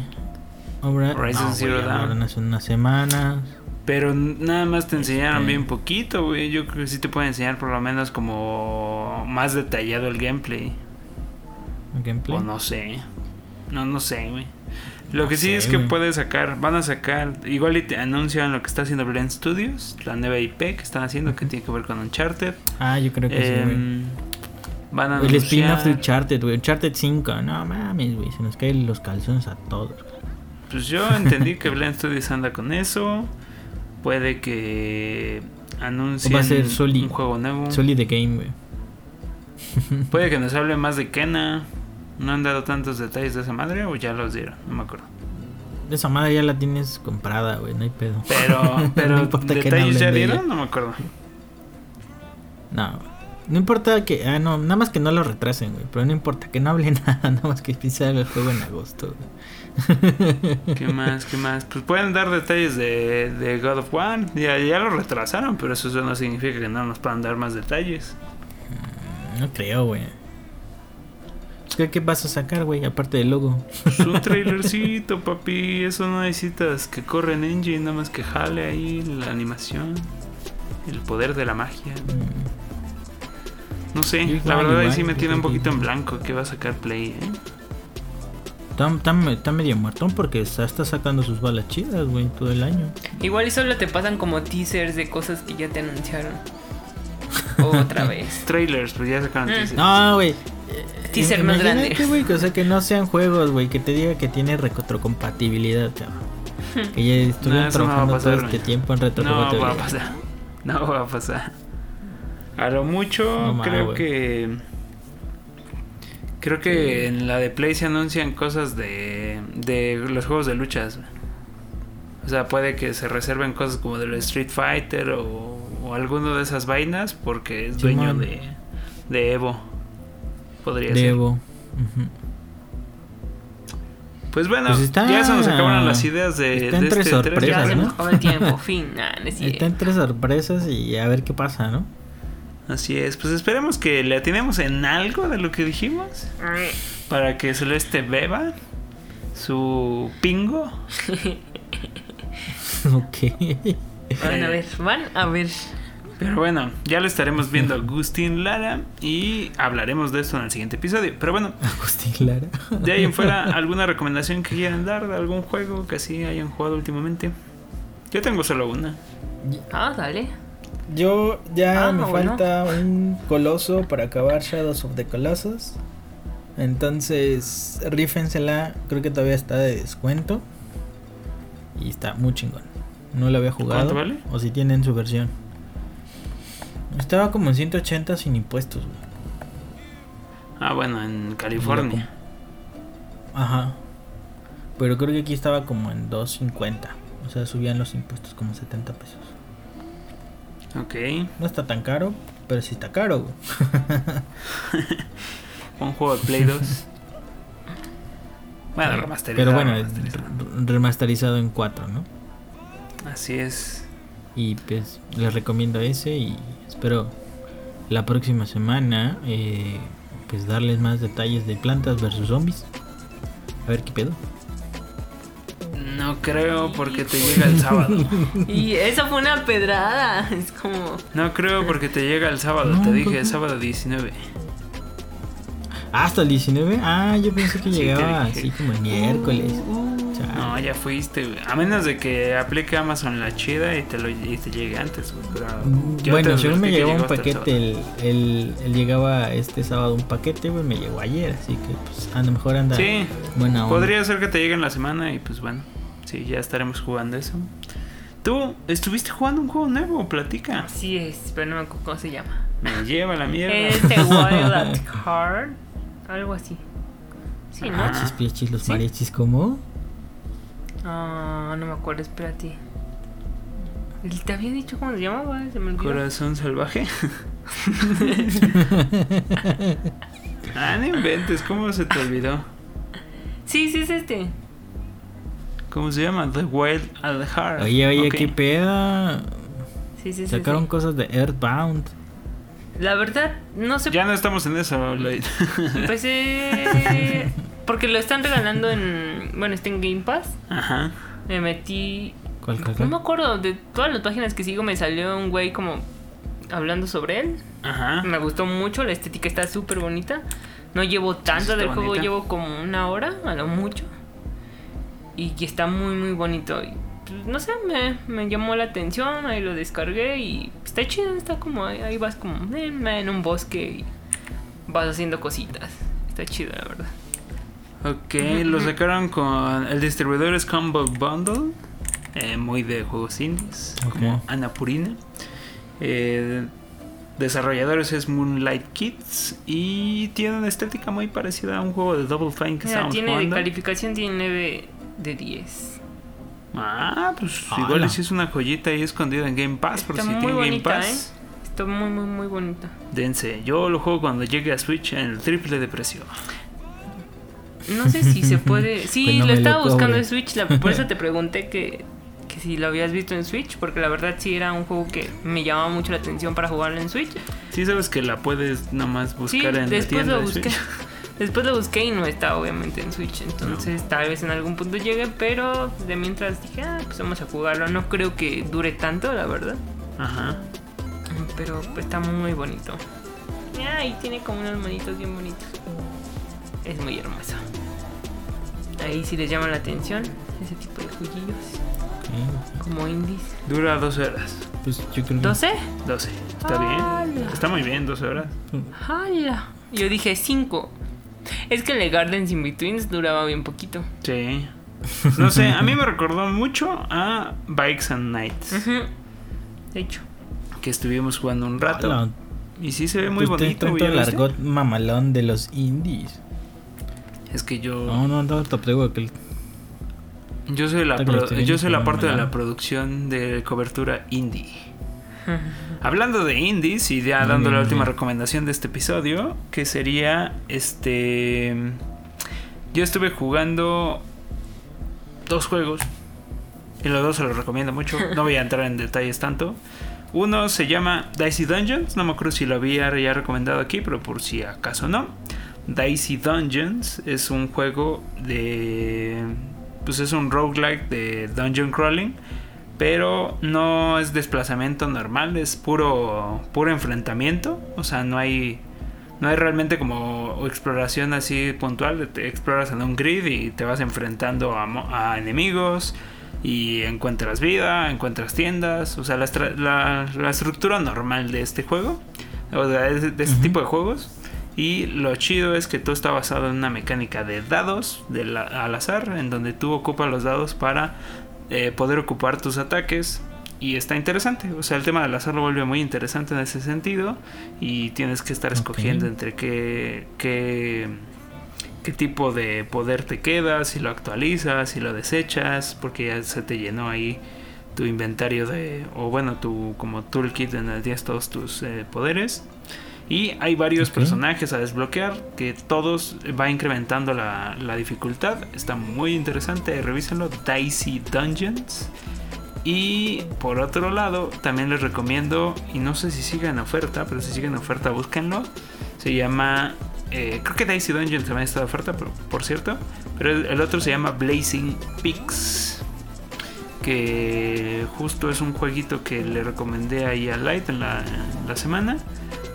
Ahora- Horizon no, Zero Dawn. hace unas semanas. Pero nada más te enseñaron Este- bien poquito, güey. Yo creo que sí te pueden enseñar por lo menos como más detallado el gameplay. Gameplay. O no sé. No, no sé, güey. Lo que sí es que puede sacar, van a sacar, igual y te anuncian lo que está haciendo Blend Studios, la nueva IP que están haciendo que tiene que ver con Uncharted. Ah, yo creo que sí, güey. Em, van a El spin-off de Uncharted, güey. Uncharted 5. No mames, güey. Se nos caen los calzones a todos. pues yo (laughs) entendí que Blend Studios anda con eso. Puede que anuncien Va a ser Soli- un juego nuevo. Solid the Game, güey. Puede que (laughs) nos hable más de Kena. ¿No han dado tantos detalles de esa madre o ya los dieron? No me acuerdo. Esa madre ya la tienes comprada, güey. No hay pedo. Pero, (laughs) pero No importa que detalles hablen ya de ella. dieron, no me acuerdo. No, no importa que. Ah, no, nada más que no lo retrasen, güey. Pero no importa que no hable (laughs) nada, nada más que empiece el juego en agosto, güey. (laughs) ¿Qué más? ¿Qué más? Pues pueden dar detalles de, de God of War. Ya, ya lo retrasaron, pero eso no significa que no nos puedan dar más detalles. No creo, güey. ¿Qué, ¿Qué vas a sacar, güey? Aparte del logo. Pues un trailercito, papi. Eso no necesitas que corra en Engine, nada más que jale ahí la animación. El poder de la magia. Mm, No sé, Igual, la verdad ahí sí me tiene un poquito en blanco que va a sacar Play, ¿eh? Está, está- está medio muertón porque está, está sacando sus balas chidas, güey, todo el año. Igual y solo te pasan como teasers de cosas que ya te anunciaron. (laughs) Otra vez. Trailers, pues ya sacaron Mm. teasers. No, güey. Teaser más Imagínate, grande. güey, que, o sea, que no sean juegos, güey, que te diga que tiene retrocompatibilidad, cabrón. Que ya estuvieron No, eso no va a trabajando pasar, todo este tiempo en No va retrocompatibilidad. a pasar. No va a pasar. A lo mucho, No creo güey. que. Creo que en la de Play se anuncian cosas de, de los juegos de luchas. O sea, puede que se reserven cosas como del Street Fighter o, o alguno de esas vainas porque es dueño Simón. de, de Evo. Podría ser. Ujú. Pues bueno, Pues está- ya se nos acabaron las ideas de, está de entre este sorpresas, se ¿no? el tiempo. (laughs) Fin. Nah, no es Está entre sorpresas y a ver qué pasa, ¿no? Así es, pues esperemos que le atinemos en algo de lo que dijimos. (laughs) Para que Celeste beba su pingo. (laughs) ok. Van a ver, van a ver. Pero bueno, ya lo estaremos viendo a Agustín Lara y hablaremos de esto en el siguiente episodio. Pero bueno, Agustín Lara. de ahí en fuera, (laughs) ¿alguna recomendación que quieran dar de algún juego que así hayan jugado últimamente? Yo tengo solo una. Ah, dale. Yo ya Ah, me bueno. falta un coloso para acabar Shadows of the Colossus. Entonces, rífensela. Creo que todavía está de descuento. Y está muy chingón. No lo había jugado. ¿Cuánto vale? O si tienen su versión. Estaba como en 180 sin impuestos, güey. Ah, bueno, en California. Ajá. Pero creo que aquí estaba como en 250. O sea, subían los impuestos como 70 pesos. Ok. No está tan caro, pero sí está caro. (laughs) Un juego de Play 2. Bueno, remasterizado. Pero bueno, remasterizado. re- remasterizado en 4, ¿no? Así es. Y pues les recomiendo ese y espero la próxima semana eh, pues darles más detalles de plantas versus zombies. A ver qué pedo. No creo porque te llega el sábado. (laughs) Y esa fue una pedrada. Es como. No creo porque te llega el sábado. No, te ¿por dije sábado 19. Hasta el 19. Ah, yo pensé que Sí, llegaba así como el miércoles. Uh, Chale. No, ya fuiste, güey. A menos de que aplique Amazon la chida y te, lo, y te llegue antes, güey. Pero yo bueno, según me llegó un paquete, el, el, el llegaba este sábado un paquete, güey, me llegó ayer, así que pues a lo mejor anda Sí, buena onda. podría ser que te llegue en la semana y pues bueno, sí, ya estaremos jugando eso. ¿Tú estuviste jugando un juego nuevo? Platica. Así es, pero no me acuerdo cómo se llama. Me lleva la mierda. (laughs) Es The Wild at (laughs) Heart. Algo así. Sí, ¿no? Piachis, los ¿Sí? mariachis, ¿cómo? Ah, no me acuerdo, espérate. ¿Y ¿Te había dicho cómo se llamaba? Se me olvidó. Corazón salvaje. (laughs) ah, no inventes, ¿cómo se te olvidó? Sí, sí, es este. ¿Cómo se llama? The Wild at the Heart. Oye, oye, Ok. qué pedo. Sí, sí, sí. Sacaron sí. cosas de Earthbound. La verdad, no sé. Ya no estamos en eso, Lloyd. (laughs) Empecé. Porque lo están regalando en. Bueno, está en Game Pass. Ajá. Me metí. ¿Cuál, cuál, No me acuerdo, de todas las páginas que sigo me salió un güey como hablando sobre él. Ajá. Me gustó mucho, la estética está súper bonita. No llevo tanto del juego, bonita. llevo como una hora, a lo mucho. Y que está muy, muy bonito. Pues, no sé, me, me llamó la atención, ahí lo descargué y está chido, está como ahí, ahí vas como en, en un bosque y vas haciendo cositas. Está chido, la verdad. Ok, lo sacaron con. El distribuidor es Combo Bundle. eh, muy de juegos indies. Como Anapurina. Eh, desarrolladores es Moonlight Kids. Y tiene una estética muy parecida a un juego de Double Fine que Mira, estábamos tiene de calificación, tiene 9 de 10. Ah, pues igual si es una joyita ahí escondida en Game Pass. Por Está si muy tiene Game bonita, Pass. Está muy, muy, muy bonita. Dense. Yo lo juego cuando llegue a Switch en el triple de precio. No sé si se puede. (laughs) Sí, Cuando lo estaba buscando en Switch. la- por eso (laughs) te pregunté que, que si lo habías visto en Switch. Porque la verdad sí era un juego que me llamaba mucho la atención para jugarlo en Switch. Sí, sabes que la puedes nomás Sí, buscar en la después tienda lo de busqué. Switch. (laughs) Después lo busqué y no está obviamente en Switch. Entonces tal vez en algún punto llegue. Pero de mientras dije, ah, pues vamos a jugarlo. No creo que dure tanto, la verdad. Ajá. Pero está muy bonito. Ah, y tiene como unos monitos bien bonitos. Es muy hermoso. Ahí sí les llama la atención ese tipo de jueguillos. Ok, Como indies. Dura 12 horas. Pues yo creo que. ¿12? 12. Está ¡Hala! bien. Está muy bien, 12 horas. ¡Hala! Yo dije 5. Es que el de Gardens in Betweens duraba bien poquito. Sí. No sé, a mí me recordó mucho a Bikes and Nights. De hecho. Que estuvimos jugando un rato. Hola, Y sí se ve muy bonito. tanto ¿ya el argot mamalón de los indies. Es que yo. No, no, no, te digo que el- Yo soy la, yo soy la parte de la producción de cobertura indie. Hablando de indies y ya dando la última recomendación de este episodio, que sería este yo estuve jugando dos juegos y los dos se los recomiendo mucho. (laughs) No voy a entrar en detalles tanto. Uno se llama Dicey Dungeons, no me acuerdo si lo había ya recomendado aquí, pero por si acaso no. Dicey Dungeons es un juego de pues es un roguelike de dungeon crawling pero no es desplazamiento normal, es puro puro enfrentamiento, o sea, no hay no hay realmente como exploración así puntual, te exploras en un grid y te vas enfrentando a, a enemigos y encuentras vida, encuentras tiendas, o sea, la, la- la estructura normal de este juego, o de, de este tipo de juegos. Y lo chido es que todo está basado en una mecánica de dados de la- al azar, en donde tú ocupas los dados para eh, poder ocupar tus ataques. Y está interesante, o sea, el tema del azar lo vuelve muy interesante en ese sentido. Y tienes que estar escogiendo entre qué, qué, qué tipo de poder te queda, si lo actualizas, si lo desechas, porque ya se te llenó ahí tu inventario de, o bueno, tu como toolkit en el tienes todos tus eh, poderes. Y hay varios personajes a desbloquear que todos va incrementando la, la dificultad. Está muy interesante, revísenlo. Dicey Dungeons. Y por otro lado, también les recomiendo, y no sé si sigue en oferta, pero si sigue en oferta, búsquenlo. Se llama, eh, creo que Dicey Dungeons también está de oferta, por, por cierto. Pero el, el otro se llama Blazing Peaks. Que justo es un jueguito que le recomendé ahí a Light en la, en la semana.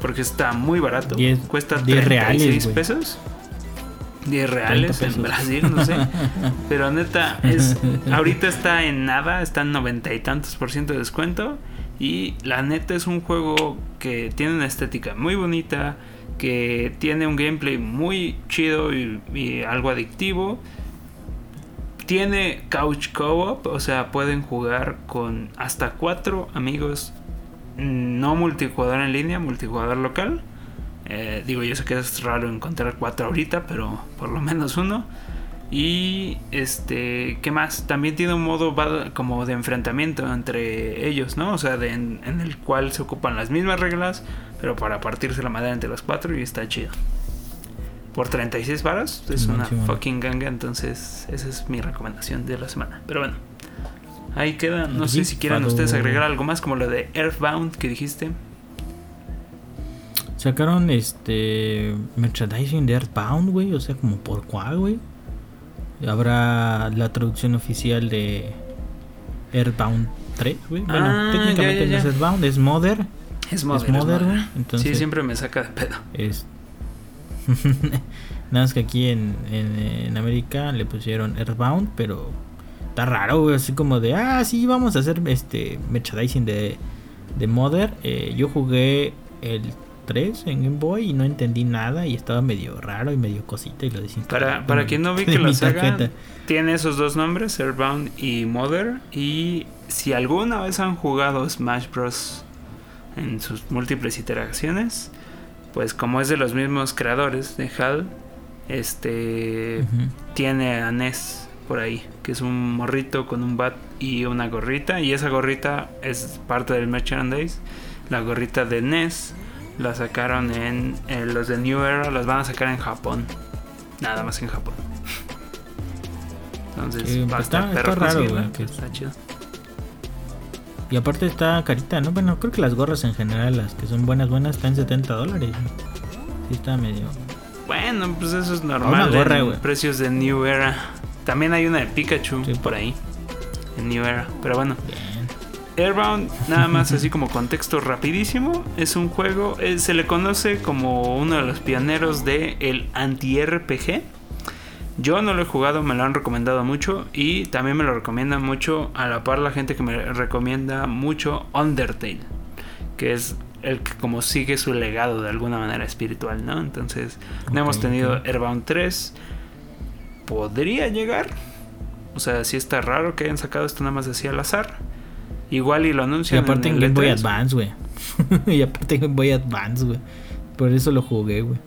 Porque está muy barato. Cuesta diez 36 reales, güey. pesos. 10 reales 30 en. Brasil, no sé. (laughs) Pero neta, es ahorita está en nada, está en noventa y tantos por ciento de descuento. Y la neta es un juego que tiene una estética muy bonita, que tiene un gameplay muy chido y, y algo adictivo. Tiene couch co-op, o sea, pueden jugar con hasta cuatro amigos, no multijugador en línea, multijugador local. Eh, digo, yo sé que es raro encontrar cuatro ahorita, pero por lo menos uno. Y este, ¿qué más? También tiene un modo como de enfrentamiento entre ellos, ¿no? O sea, de- en, en el cual se ocupan las mismas reglas, pero para partirse la madera entre los cuatro y está chido. Por 36 varas, es Simón, una fucking ganga, entonces esa es mi recomendación de la semana. Pero bueno, ahí queda. No sé si quieran Rifado. ustedes agregar algo más, como lo de Earthbound que dijiste. Sacaron este merchandising de Earthbound, güey. O sea, como por cuál, güey. Habrá la traducción oficial de Earthbound 3, güey. Bueno, Ah, técnicamente ya, ya, no es. Earthbound, es Mother. Es Mother, es Mother. güey. Entonces, Sí, siempre me saca de pedo. Es... (laughs) Nada más que aquí en, en, en América le pusieron Earthbound, pero está raro, güey. Así como de, ah, sí, vamos a hacer este merchandising de, de Mother. Eh, yo jugué el 3 en Game Boy y no entendí nada y estaba medio raro y medio cosita y lo desinstalé. Para, para quien no vi (laughs) que la saga tiene esos dos nombres, Airbound y Mother. Y si alguna vez han jugado Smash Bros. en sus múltiples iteraciones, pues como es de los mismos creadores de HAL, este tiene a Ness por ahí, que es un morrito con un bat y una gorrita. Y esa gorrita es parte del merchandise. La gorrita de Ness la sacaron en, en los de New Era, las van a sacar en Japón. Nada más en Japón. Entonces Sí, va a está- estar está perro raro, güey, que- Está chido. Y aparte está carita, ¿no? Bueno, creo que las gorras en general, las que son buenas, buenas, están en 70 dólares. Sí, está medio. Bueno, pues eso es Una normal. gorra, en güey. precios de New Era. También hay una de Pikachu Sí. por ahí. En New Era. Pero bueno. Bien. Airbound, nada más (laughs) así como contexto rapidísimo, es un juego, eh, se le conoce como uno de los pioneros de el anti-RPG. Yo no lo he jugado, me lo han recomendado mucho y también me lo recomienda mucho a la par la gente que me recomienda mucho Undertale, que es el que como sigue su legado de alguna manera espiritual, ¿no? Entonces, no hemos tenido. Airbound 3. Podría llegar. O sea, sí está raro que hayan sacado esto nada más así al azar. Igual y lo Y anuncian aparte en en Game Boy E3. Advance, güey. (laughs) y aparte en Game Boy Advance, güey. Por eso lo jugué, güey.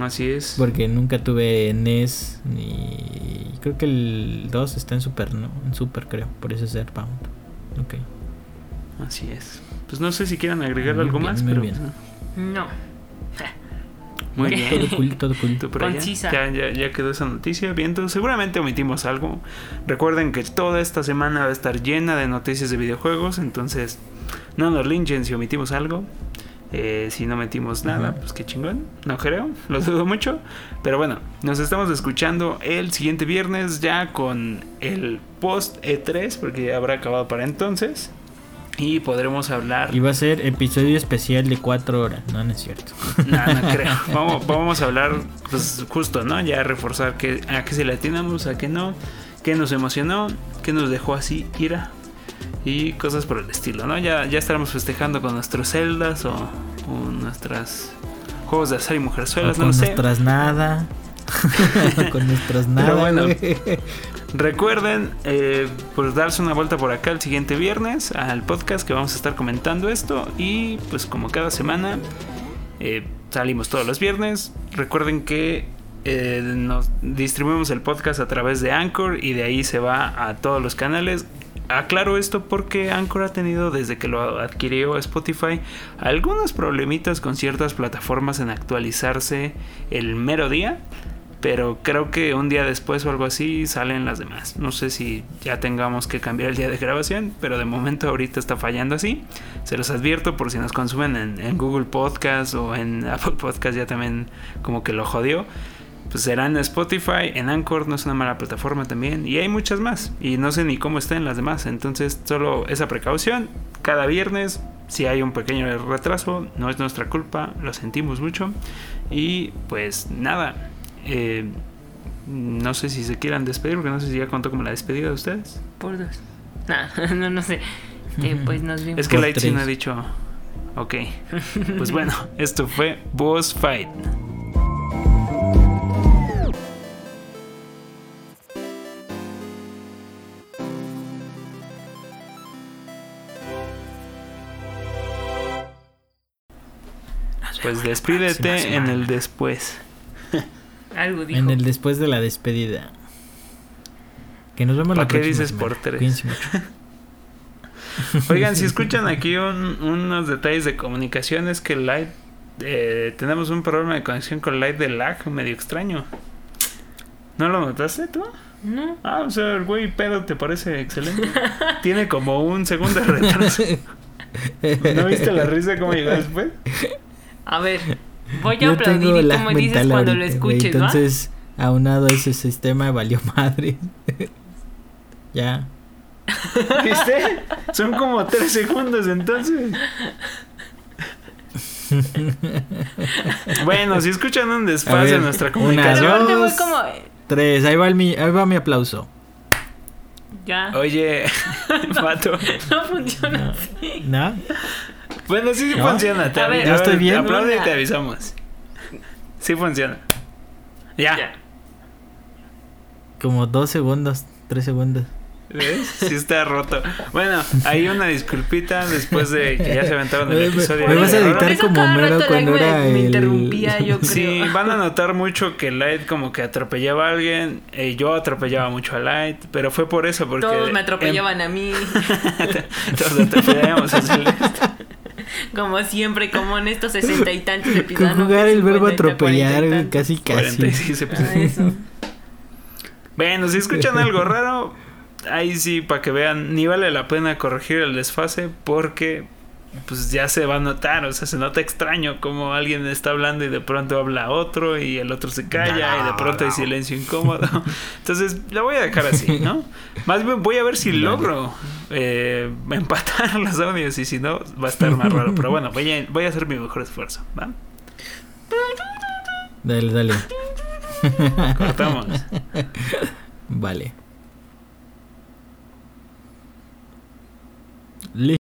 Así es. Porque nunca tuve NES ni. Creo que el 2 está en Super, ¿no? En Super, creo. Por eso es Airbound. Ok. Así es. Pues no sé si quieran agregar Muy algo bien, más, muy pero bien. pues, No. (laughs) muy Bien. Todo cool, todo cool. Tú por allá. Concisa. Ya, ya, ya quedó esa noticia. Bien, entonces seguramente omitimos algo. Recuerden que toda esta semana va a estar llena de noticias de videojuegos. Entonces, no nos linchen si omitimos algo. Eh, si no metimos nada, pues qué chingón. No creo, lo dudo mucho. Pero bueno, nos estamos escuchando el siguiente viernes ya con el post E3, porque ya habrá acabado para entonces. Y podremos hablar. Y va a ser episodio especial de 4 horas. No, no es cierto. No, no creo. Vamos, vamos a hablar, pues justo, ¿no? Ya reforzar que, a qué se le atinamos, a qué no, qué nos emocionó, qué nos dejó así ira y cosas por el estilo, ¿no? Ya, ya estaremos festejando con nuestros celdas o, o nuestras juegos de azar y O mujerzuelas, con no sé. nuestras nada. (laughs) con nuestras nada. bueno. Recuerden, eh, pues darse una vuelta por acá el siguiente viernes al podcast que vamos a estar comentando esto. Y pues como cada semana eh, salimos todos los viernes. Recuerden que eh, nos distribuimos el podcast a través de Anchor y de ahí se va a todos los canales. Aclaro esto porque Anchor ha tenido desde que lo adquirió Spotify algunos problemitas con ciertas plataformas en actualizarse el mero día. Pero creo que un día después o algo así salen las demás. No sé si ya tengamos que cambiar el día de grabación, pero de momento ahorita está fallando así. Se los advierto por si nos consumen en, en Google Podcast o en (laughs) Apple Podcast ya también como que lo jodió. pues será en Spotify, en Anchor, no es una mala plataforma también. Y hay muchas más. Y no sé ni cómo estén las demás. Entonces, solo esa precaución. Cada viernes, si hay un pequeño retraso, no es nuestra culpa, lo sentimos mucho. Y pues nada. Eh, no sé si se quieran despedir, porque no sé si ya contó como la despedida de ustedes. Por dos. Nah, (laughs) no, no sé. Este, pues nos vimos. Es que Light sí no ha dicho. Ok. (laughs) Pues bueno, esto fue Boss Fight. Pues despídete en el después. Algo dijo. En el después de la despedida. Que nos vemos ¿Pa la qué próxima dices semana. por tres? Cuídense mucho. (laughs) (laughs) Oigan, si escuchan aquí un- unos detalles de comunicación, es que Light. eh, tenemos un problema de conexión con Light de lag medio extraño. ¿No lo notaste tú? No. Ah, o sea, el güey pedo te parece excelente. (laughs) Tiene como un segundo de retraso. ¿No viste la risa cómo llegó después? A ver, voy a Yo aplaudir tengo y me dices cuando lo ahorita, escuches, ¿va? Entonces, aunado a ese sistema, valió madre. (laughs) ya. ¿Viste? Son como tres segundos entonces. Bueno, si escuchan un desfase ver, en nuestra una, comunicación. Fue dos. como. Tres, ahí va, el mi, ahí va mi aplauso. Ya. Oye, (laughs) vato. No funciona así. ¿No? Bueno, sí, sí ¿No? funciona. Te A ver, avi- ¿ya estoy bien? Aplaude y te avisamos. Sí funciona. Ya. Ya. Como dos segundos, tres segundos. ¿Ves? Sí está roto. Bueno, hay una disculpita después de que ya se aventaron el Me- me- episodio. me vas a de editar eso como rato cuando me- era me el- interrumpía, yo creo. Sí, van a notar mucho que Light como que atropellaba a alguien. eh, yo atropellaba mucho a Light, pero fue por eso, porque... Todos me atropellaban a mí. em- (laughs) Todos atropellábamos a Celeste. (laughs) Como siempre, como en estos (laughs) sesenta y tantos episodios. Con jugar el verbo 50, atropellar, 40 y güey, tantos. casi casi. 46 Ah, eso. Bueno, si escuchan algo raro, ahí sí, para que vean, ni vale la pena corregir el desfase porque pues ya se va a notar, o sea, se nota extraño como alguien está hablando y de pronto habla otro y el otro se calla y de pronto hay silencio incómodo. (laughs) Entonces, la voy a dejar así, ¿no? Más bien voy a ver si logro eh, empatar (laughs) los audios y si no, va a estar más raro. Pero bueno, voy a, voy a hacer mi mejor esfuerzo, ¿va? Dale, dale. Cortamos. Vale.